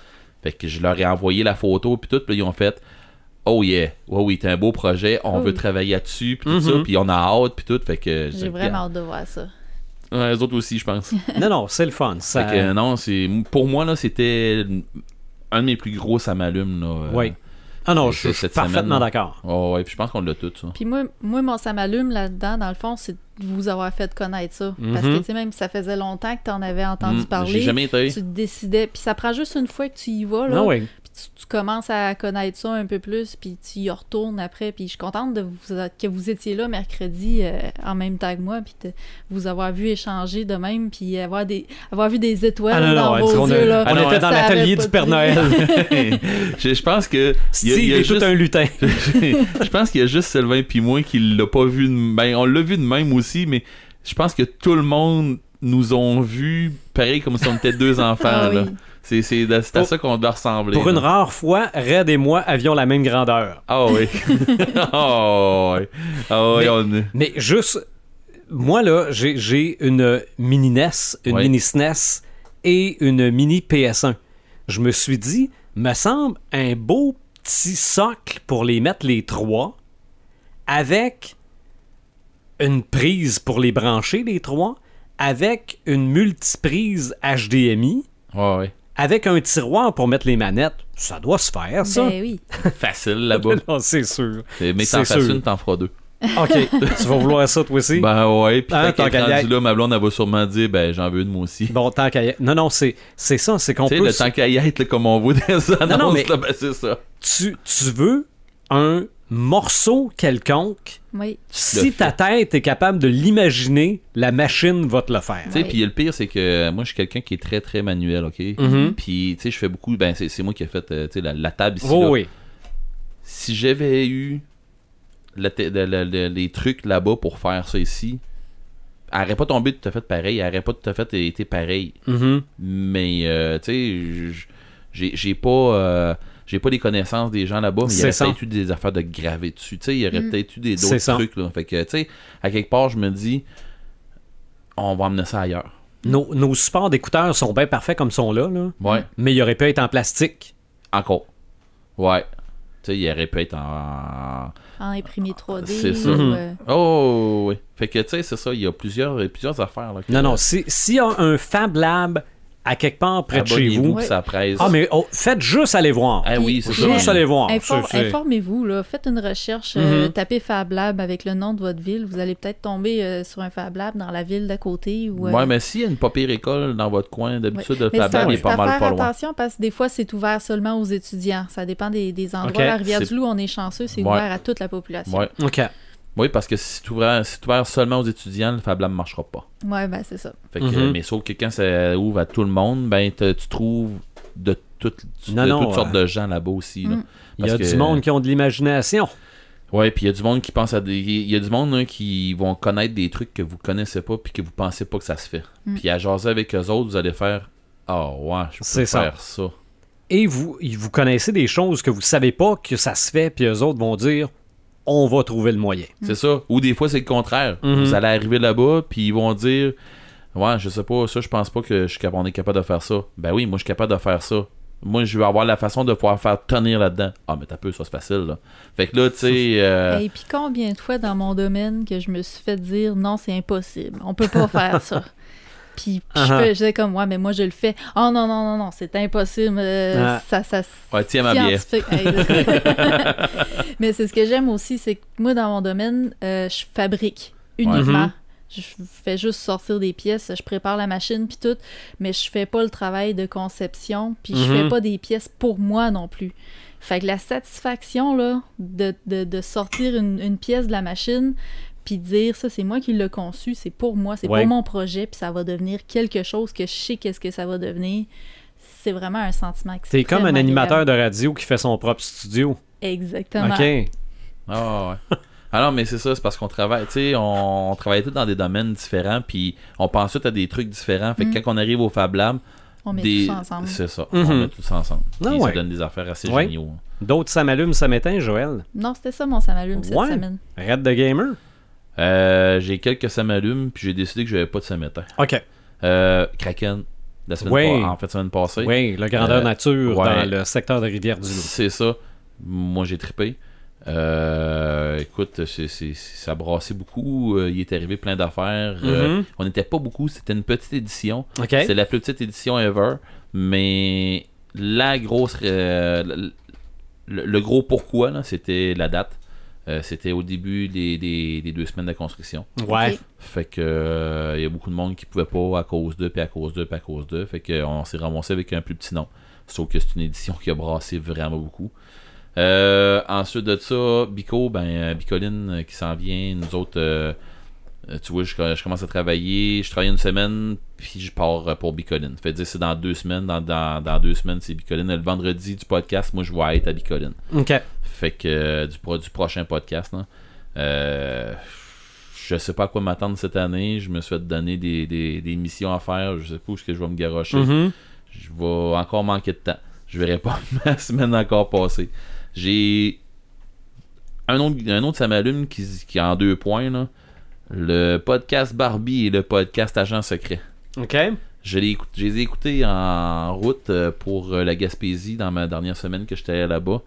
Fait que je leur ai envoyé la photo puis tout, puis ils ont fait Oh yeah, ouais, oui, c'est un beau projet, on Oui. veut travailler là-dessus, puis tout Mhm. ça, puis on a hâte, puis tout, fait que J'ai vraiment hâte de voir ça. Ouais, les autres aussi, je pense. (laughs) Non, non, c'est le fun. Ça... Fait que non, c'est pour moi là, c'était un de mes plus gros ça m'allume là. euh, Oui. Ah non, je suis parfaitement d'accord. Oh, ouais, puis je pense qu'on l'a tout ça. Puis moi, moi, mon ça m'allume là-dedans, dans le fond, c'est de vous avoir fait connaître ça. Parce que, Mhm. tu sais, même si ça faisait longtemps que tu en avais entendu Mm, J'ai parler, jamais été. tu te décidais. Puis ça prend juste une fois que tu y vas, là. Ah oui. Puis tu, tu commences à connaître ça un peu plus, puis tu y retournes après. Puis je suis contente de vous, que vous étiez là mercredi euh, en même temps que moi, puis de vous avoir vu échanger de même, puis avoir, des, avoir vu des étoiles Ah non, dans non, vos on, a-. Là, on était dans l'atelier du Père. Noël. (laughs) (laughs) je, je pense que. il y a- y juste- tout un lutin. (laughs) je pense qu'il y a juste Sylvain puis moi qui l'a pas vu. de- Ben, on l'a vu de même aussi, mais je pense que tout le monde nous ont vu pareil comme si on était deux (laughs) enfants. Ah là. oui. C'est c'est à c'est à ça qu'on doit ressembler. Pour une rare fois, Red et moi avions la même grandeur. Ah oui. (laughs) Ah oui. Ah oui, Mais- on est. Mais juste, moi là, j'ai j'ai une mini NES, une mini SNES et une mini PS1. Je me suis dit, me semble un beau petit socle pour les mettre les trois avec une prise pour les brancher les trois, avec une multiprise HDMI, Ouais, ouais. avec un tiroir pour mettre les manettes. Ça doit se faire, ça. Ben oui. (laughs) Facile là-bas. (laughs) Non, c'est sûr. Mais C'est t'en fasses une, t'en feras deux. (laughs) OK, tu vas vouloir ça toi aussi? Ben ouais, puis Hein, quand tant qu'à y elle est là, ma blonde, elle va sûrement dire, ben j'en veux une moi aussi. Bon, tant qu'à y- Non, non, c'est c'est ça, c'est qu'on Tu sais, peut... le temps qu'à y être, là, comme on voit dans les annonces, non, mais- là, ben c'est ça. tu, tu veux un morceau quelconque, Oui. si ta tête est capable de l'imaginer, la machine va te le faire. Tu sais, puis le pire, c'est que moi, je suis quelqu'un qui est très, très manuel, OK? Mhm. Puis, tu sais, je fais beaucoup... Ben, c'est c'est moi qui ai fait, euh, tu sais, la, la table ici, Oh, là. oui. Si j'avais eu la te- la- la- la- les trucs là-bas pour faire ça ici, elle aurait pas tombé tout à fait pareil, elle aurait pas tout à fait été pareil. Mhm. Mais, euh, tu sais, j'ai j'ai pas... euh, j'ai pas les connaissances des gens là-bas, mais il y aurait peut-être eu des affaires de graver dessus. Tu sais, il y aurait Mm. peut-être eu des d'autres trucs. Là. Fait que, tu sais, à quelque part, je me dis, on va emmener ça ailleurs. Nos, nos supports d'écouteurs sont bien parfaits comme sont là, là. Ouais, mais ils auraient pu être en plastique. encore. Ouais. Tu sais, il aurait pu être en. En imprimé 3D. C'est ça. ou, euh, Oh, oui. Fait que, tu sais, c'est ça, il y a plusieurs, il plusieurs affaires. Là, que- Non, non, si- s'il y a un Fab Lab à quelque part près de chez vous, ça presse. ah, mais oh, faites juste aller voir. Ah oui, c'est. Juste aller voir. Informez-vous, là. faites une recherche, euh, Mhm. tapez Fab Lab avec le nom de votre ville. Vous allez peut-être tomber euh, sur un Fab Lab dans la ville d'à côté. Ou, euh, Ouais, mais s'il y a une pas pire école dans votre coin, d'habitude, le Mais Fab Lab est pas à mal faire pas loin. attention parce que des fois, c'est ouvert seulement aux étudiants. Ça dépend des, des endroits. Ok. À Rivière-du-Loup, on est chanceux, c'est Ouais. ouvert à toute la population. Ouais. OK. Oui, parce que si c'est ouvert seulement aux étudiants, le Fab Lab ne marchera pas. Ouais, ben c'est ça. Fait que, Mhm. Mais sauf que quand ça ouvre à tout le monde, ben te- tu trouves de, toutes de Non, non, toutes sortes euh, de gens là-bas aussi. là. Mm. Il y a du monde qui ont de l'imagination. Ouais, puis il y a du monde qui pense à des. Il y a du monde hein, qui vont connaître des trucs que vous connaissez pas puis que vous pensez pas que ça se fait. Mm. Puis à jaser avec eux autres, vous allez faire Ah ouais, je peux ça. faire ça. Et vous, vous connaissez des choses que vous savez pas que ça se fait, puis eux autres vont dire on va trouver le moyen. C'est ça. Ou des fois, c'est le contraire. Mhm. Vous allez arriver là-bas, puis ils vont dire Ouais, je sais pas, ça, je pense pas que je suis capable, on est capable de faire ça. Ben oui, moi, je suis capable de faire ça. Moi, je veux avoir la façon de pouvoir faire tenir là-dedans. Ah, mais t'as peu, ça, c'est facile, là. Fait que là, tu sais. euh, Et puis combien de fois dans mon domaine que je me suis fait dire non, c'est impossible, on peut pas faire ça. (laughs) Puis, puis je Uh-huh. disais comme ouais, mais moi je le fais. Oh non non non non, c'est impossible. euh, Ah. Ça ça. Ouais, tiens ma bière. (laughs) mais c'est ce que j'aime aussi, c'est que moi dans mon domaine, euh, je fabrique uniquement. Mhm. Je fais juste sortir des pièces, je prépare la machine puis tout, mais je fais pas le travail de conception, puis je Mhm. fais pas des pièces pour moi non plus. Fait que la satisfaction là de, de, de sortir une, une pièce de la machine puis dire ça c'est moi qui l'ai conçu, c'est pour moi, c'est Ouais. pour mon projet, puis ça va devenir quelque chose que je sais qu'est-ce que ça va devenir. C'est vraiment un sentiment C'est comme un animateur agréable. de radio qui fait son propre studio. Exactement. OK. Ah ouais. Non, (laughs) mais c'est ça, c'est parce qu'on travaille, tu sais, on, on travaille tous dans des domaines différents, puis on pense tout à des trucs différents. Fait que Mm. quand on arrive au Fab Lab, On met des... tout ça ensemble. c'est ça, Mhm. on met tout ça ensemble. Ah ouais. ça donne des affaires assez Ouais. géniaux. D'autres, ça m'allume, ça m'éteint, Joël. Non, c'était ça mon samalume cette Ouais. semaine. Red de Gamer. Euh, j'ai quelques ça m'allume, puis j'ai décidé que je n'avais pas de samétain. OK. Euh, Kraken, la semaine en fait, semaine passée. Oui, le grandeur Euh, nature ouais. dans le secteur de Rivière-du-Loup. C'est ça. Moi, j'ai trippé. Euh, écoute, ça a brassé beaucoup. Euh, il est arrivé plein d'affaires. Euh, Mhm. on n'était pas beaucoup. C'était une petite édition. OK. C'est la plus petite édition ever. Mais la grosse. le, le gros pourquoi, c'était la date. Euh, c'était au début des, des- des deux semaines de construction. Ouais. Fait que euh, il y a beaucoup de monde qui pouvait pas à cause d'eux, puis à cause d'eux, puis à cause d'eux. Fait que on s'est ramassé avec un plus petit nom. Sauf que c'est une édition qui a brassé vraiment beaucoup. Euh, ensuite de ça, Bico, ben euh, Bicoline euh, qui s'en vient, nous autres, euh, euh, tu vois, je, je commence à travailler, je travaille une semaine, puis je pars euh, pour Bicoline. Fait dire c'est dans deux semaines, dans, dans, dans deux semaines c'est Bicoline. Le vendredi du podcast, moi je vais être à Bicoline. OK. Fait que euh, du, pro- du prochain podcast, là, euh, je sais pas à quoi m'attendre cette année. Je me suis donner des, des, des missions à faire. Je sais pas où est-ce que je vais me garocher. Mhm. Je vais encore manquer de temps. Je verrai pas (laughs) ma semaine encore passer. J'ai un autre, un autre ça m'allume qui, qui est en deux points. Là. Le podcast Barbie et le podcast Agent Secret. OK. Je, écout- je les ai écoutés en route euh, pour euh, la Gaspésie dans ma dernière semaine que j'étais là-bas.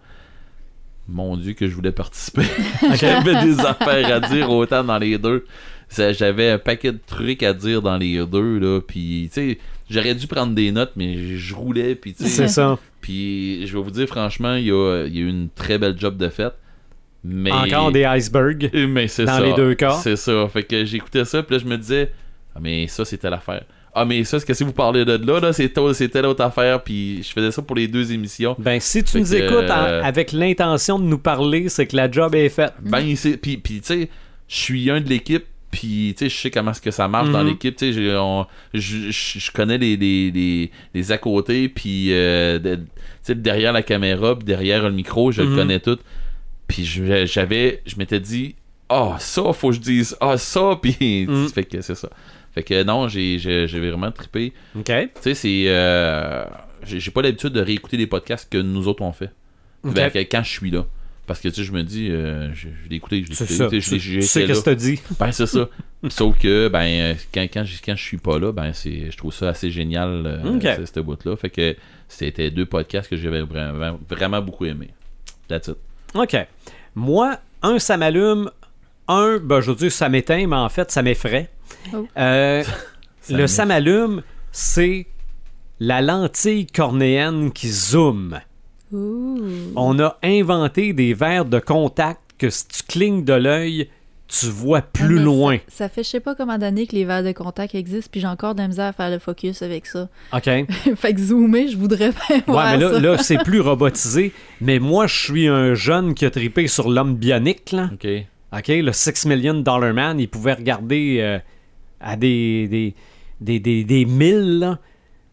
Mon Dieu, que je voulais participer. (laughs) J'avais des affaires à dire autant dans les deux. J'avais un paquet de trucs à dire dans les deux. Là, puis, tu sais, j'aurais dû prendre des notes, mais je roulais. Puis, tu sais, C'est ça. puis je vais vous dire, franchement, il y a, il y a eu une très belle job de fait. Mais... Encore des icebergs. Mais c'est Dans ça. les deux cas. C'est ça. Fait que j'écoutais ça, puis là, je me disais, ah, mais ça, c'était l'affaire. Ah, mais ça, ce que si vous parlez de là, là? C'était c'était l'autre affaire, puis je faisais ça pour les deux émissions. Ben, si tu Fait nous que, écoutes en- euh, avec l'intention de nous parler, c'est que la job est faite. Ben, c'est. Puis, tu sais, je suis un de l'équipe, puis tu sais, je sais comment est-ce que ça marche dans Mhm. l'équipe. Tu sais, je connais les, les, les, les à côté, puis euh, de- sais, derrière la caméra, puis derrière le micro, je Mhm. le connais tout. Puis j'avais. Je m'étais dit, ah, ça, faut que je dise, ah, ça, puis Mhm. fait que c'est ça. Fait que non, j'ai j'ai- j'ai vraiment trippé. OK. Tu sais, c'est. euh, j'ai j'ai pas l'habitude de réécouter les podcasts que nous autres on fait. Ben, quand je suis là. Parce que, tu sais, je me dis, euh, je, je l'ai écouté, je l'ai écouté, ça. tu sais, je Tu qu'est-ce que t'as dit. Ben, c'est ça. (laughs) Sauf que, ben, quand, quand, je, quand je suis pas là, ben, c'est, je trouve ça assez génial, euh, ce- cette bout-là. Fait que c'était deux podcasts que j'avais vraiment, vraiment beaucoup aimé. That's it. OK. Moi, un, ça m'allume. Un, ben, je veux dire, ça m'éteint, mais en fait, ça m'effraie. Oh. Euh, le ça m'allume, c'est la lentille cornéenne qui zoome. On a inventé des verres de contact que si tu clignes de l'œil, tu vois Ah, plus loin. Ça, ça fait je sais pas combien d'années que les verres de contact existent, puis j'ai encore de la misère à faire le focus avec ça. OK? Ouais, (laughs) fait que zoomer, je voudrais bien voir mais là, là c'est plus robotisé. Mais moi, je suis un jeune qui a tripé sur l'homme bionique, là. Ok. OK? Le 6 Million Dollar Man, il pouvait regarder euh, à des, des, des, des, des milles, là.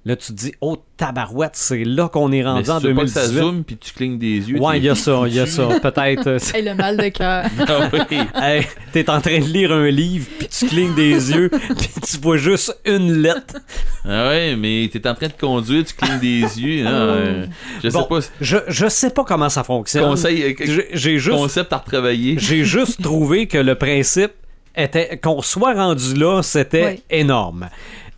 Là, tu te dis, oh, tabarouette, c'est là qu'on est Mais rendu si en tu veux pas que ça 2018. zoome puis tu clignes des yeux. Ouais, il y a ça, il y a ça. Peut-être. euh, (laughs) Hey, le mal de cœur. (laughs) Ah oui. (laughs) Hey, t'es en train de lire un livre, puis tu clignes des yeux, puis tu vois juste une lettre. Ah ouais, mais t'es en train de conduire, tu clignes des yeux. hein, euh, je sais pas. Je, je sais pas comment ça fonctionne. Conseil, euh, J'ai j'ai juste, concept à retravailler. j'ai juste trouvé que le principe était qu'on soit rendu là, c'était Oui. énorme.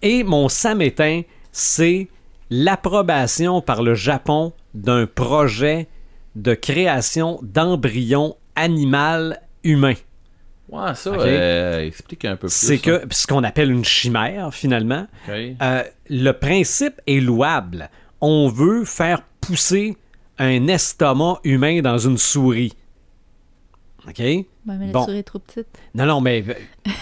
Et mon samétain, c'est l'approbation par le Japon d'un projet de création d'embryons animal humain. Ouais, ça, euh, explique un peu plus. C'est que ce qu'on appelle une chimère finalement. Euh, le principe est louable. On veut faire pousser un estomac humain dans une souris. OK? Ouais, mais la Bon. souris est trop petite. Non, non, mais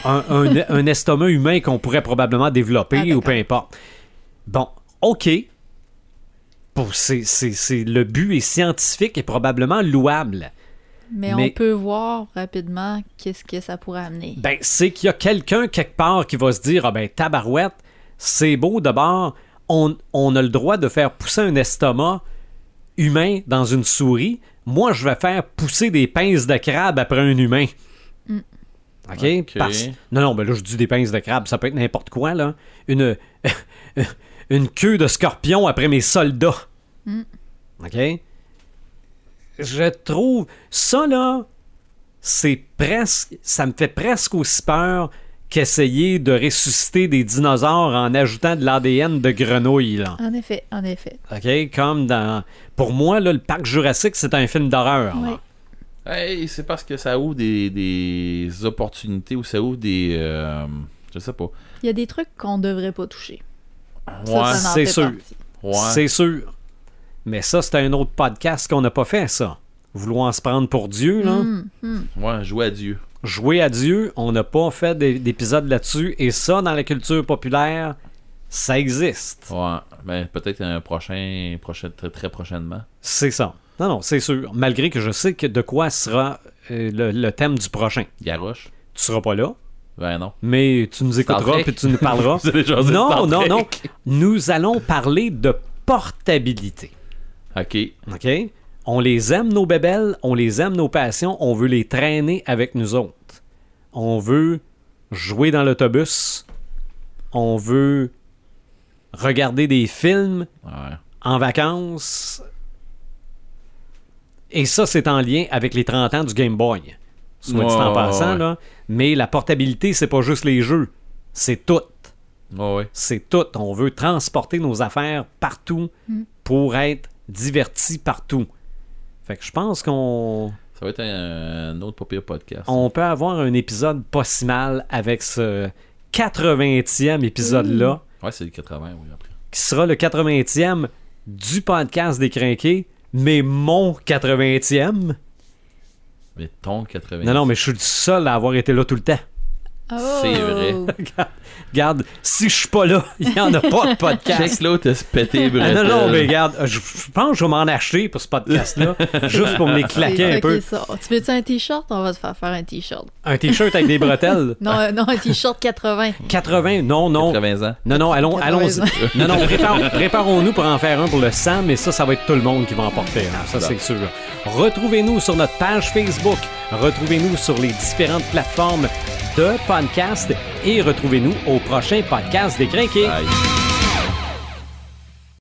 un, un- (laughs) un estomac humain qu'on pourrait probablement développer Ah, ou peu importe. Bon, OK. Bon, c'est, c'est- c'est- le but est scientifique et probablement louable. Mais, Mais- on peut voir rapidement qu'est-ce que ça pourrait amener. Ben, c'est qu'il y a quelqu'un quelque part qui va se dire Ah ben, tabarouette, c'est beau d'abord, on, on a le droit de faire pousser un estomac humain dans une souris. Moi, je vais faire pousser des pinces de crabe après un humain. Mm. OK? Ok. Parce- Non, non, ben là, je dis des pinces de crabe, ça peut être n'importe quoi, là. Une, (laughs) une queue de scorpion après mes soldats. Mm. OK? Je trouve ça, là, c'est presque. Ça me fait presque aussi peur qu'essayer de ressusciter des dinosaures en ajoutant de l'ADN de grenouille, là. En effet, en effet. OK? Comme dans. Pour moi, là, le parc Jurassique, c'est un film d'horreur. Oui. Hey, c'est parce que ça ouvre des, des opportunités ou ça ouvre des. euh, je sais pas. Il y a des trucs qu'on devrait pas toucher. Ouais, c'est sûr. ouais. C'est sûr. Mais ça, c'est un autre podcast qu'on n'a pas fait, ça. Vouloir se prendre pour Dieu, là. Hum, hum. Ouais, jouer à Dieu. Jouer à Dieu, on n'a pas fait d'é- d'épisode là-dessus. Et ça, dans la culture populaire, ça existe. Ouais, mais peut-être un prochain, prochain très, très prochainement. C'est ça. Non, non, c'est sûr. Malgré que je sais que de quoi sera euh, le, le thème du prochain. Garoche. Tu seras pas là, Ben non. mais tu nous écouteras puis tu nous parleras. (laughs) Non, non, non. Nous allons parler de portabilité. Ok. OK? On les aime, nos bébelles, on les aime, nos passions, on veut les traîner avec nous autres. On veut jouer dans l'autobus, on veut regarder des films Ouais. en vacances. Et ça, c'est en lien avec les 30 ans du Game Boy. Soit dit en Ouais, passant, ouais. là. Mais la portabilité, c'est pas juste les jeux. C'est tout. Ouais, ouais. C'est tout. On veut transporter nos affaires partout pour être divertis partout. Fait que je pense qu'on Ça va être un, un autre pas pire podcast. on peut avoir un épisode pas si mal avec ce 80e épisode-là, Ouais, c'est le 80, oui, après. qui sera le 80e du podcast des Crinqués, mais mon 80e. Mais ton 80. Non, non, mais je suis le seul à avoir été là tout le temps. Oh! C'est vrai. (laughs) Regarde, si je suis pas là, (laughs) il n'y en a pas de podcast. Check l'autre se péter Ah, non, non, bretelles. mais regarde, je, je pense que je vais m'en acheter pour ce podcast-là, (laughs) juste pour me les claquer un peu. ça. Tu veux-tu un t-shirt? On va te faire faire un t-shirt. Un t-shirt avec des bretelles? Non, euh, non, un t-shirt 80. 80, non, non. 80 ans. Non, non, allons, 80 allons-y. Non, non, prépare- préparons-nous pour en faire un pour le 100, mais ça, ça va être tout le monde qui va en porter un, ça c'est sûr. Retrouvez-nous sur notre page Facebook, retrouvez-nous sur les différentes plateformes de podcast et retrouvez-nous au prochain podcast des Crinqués.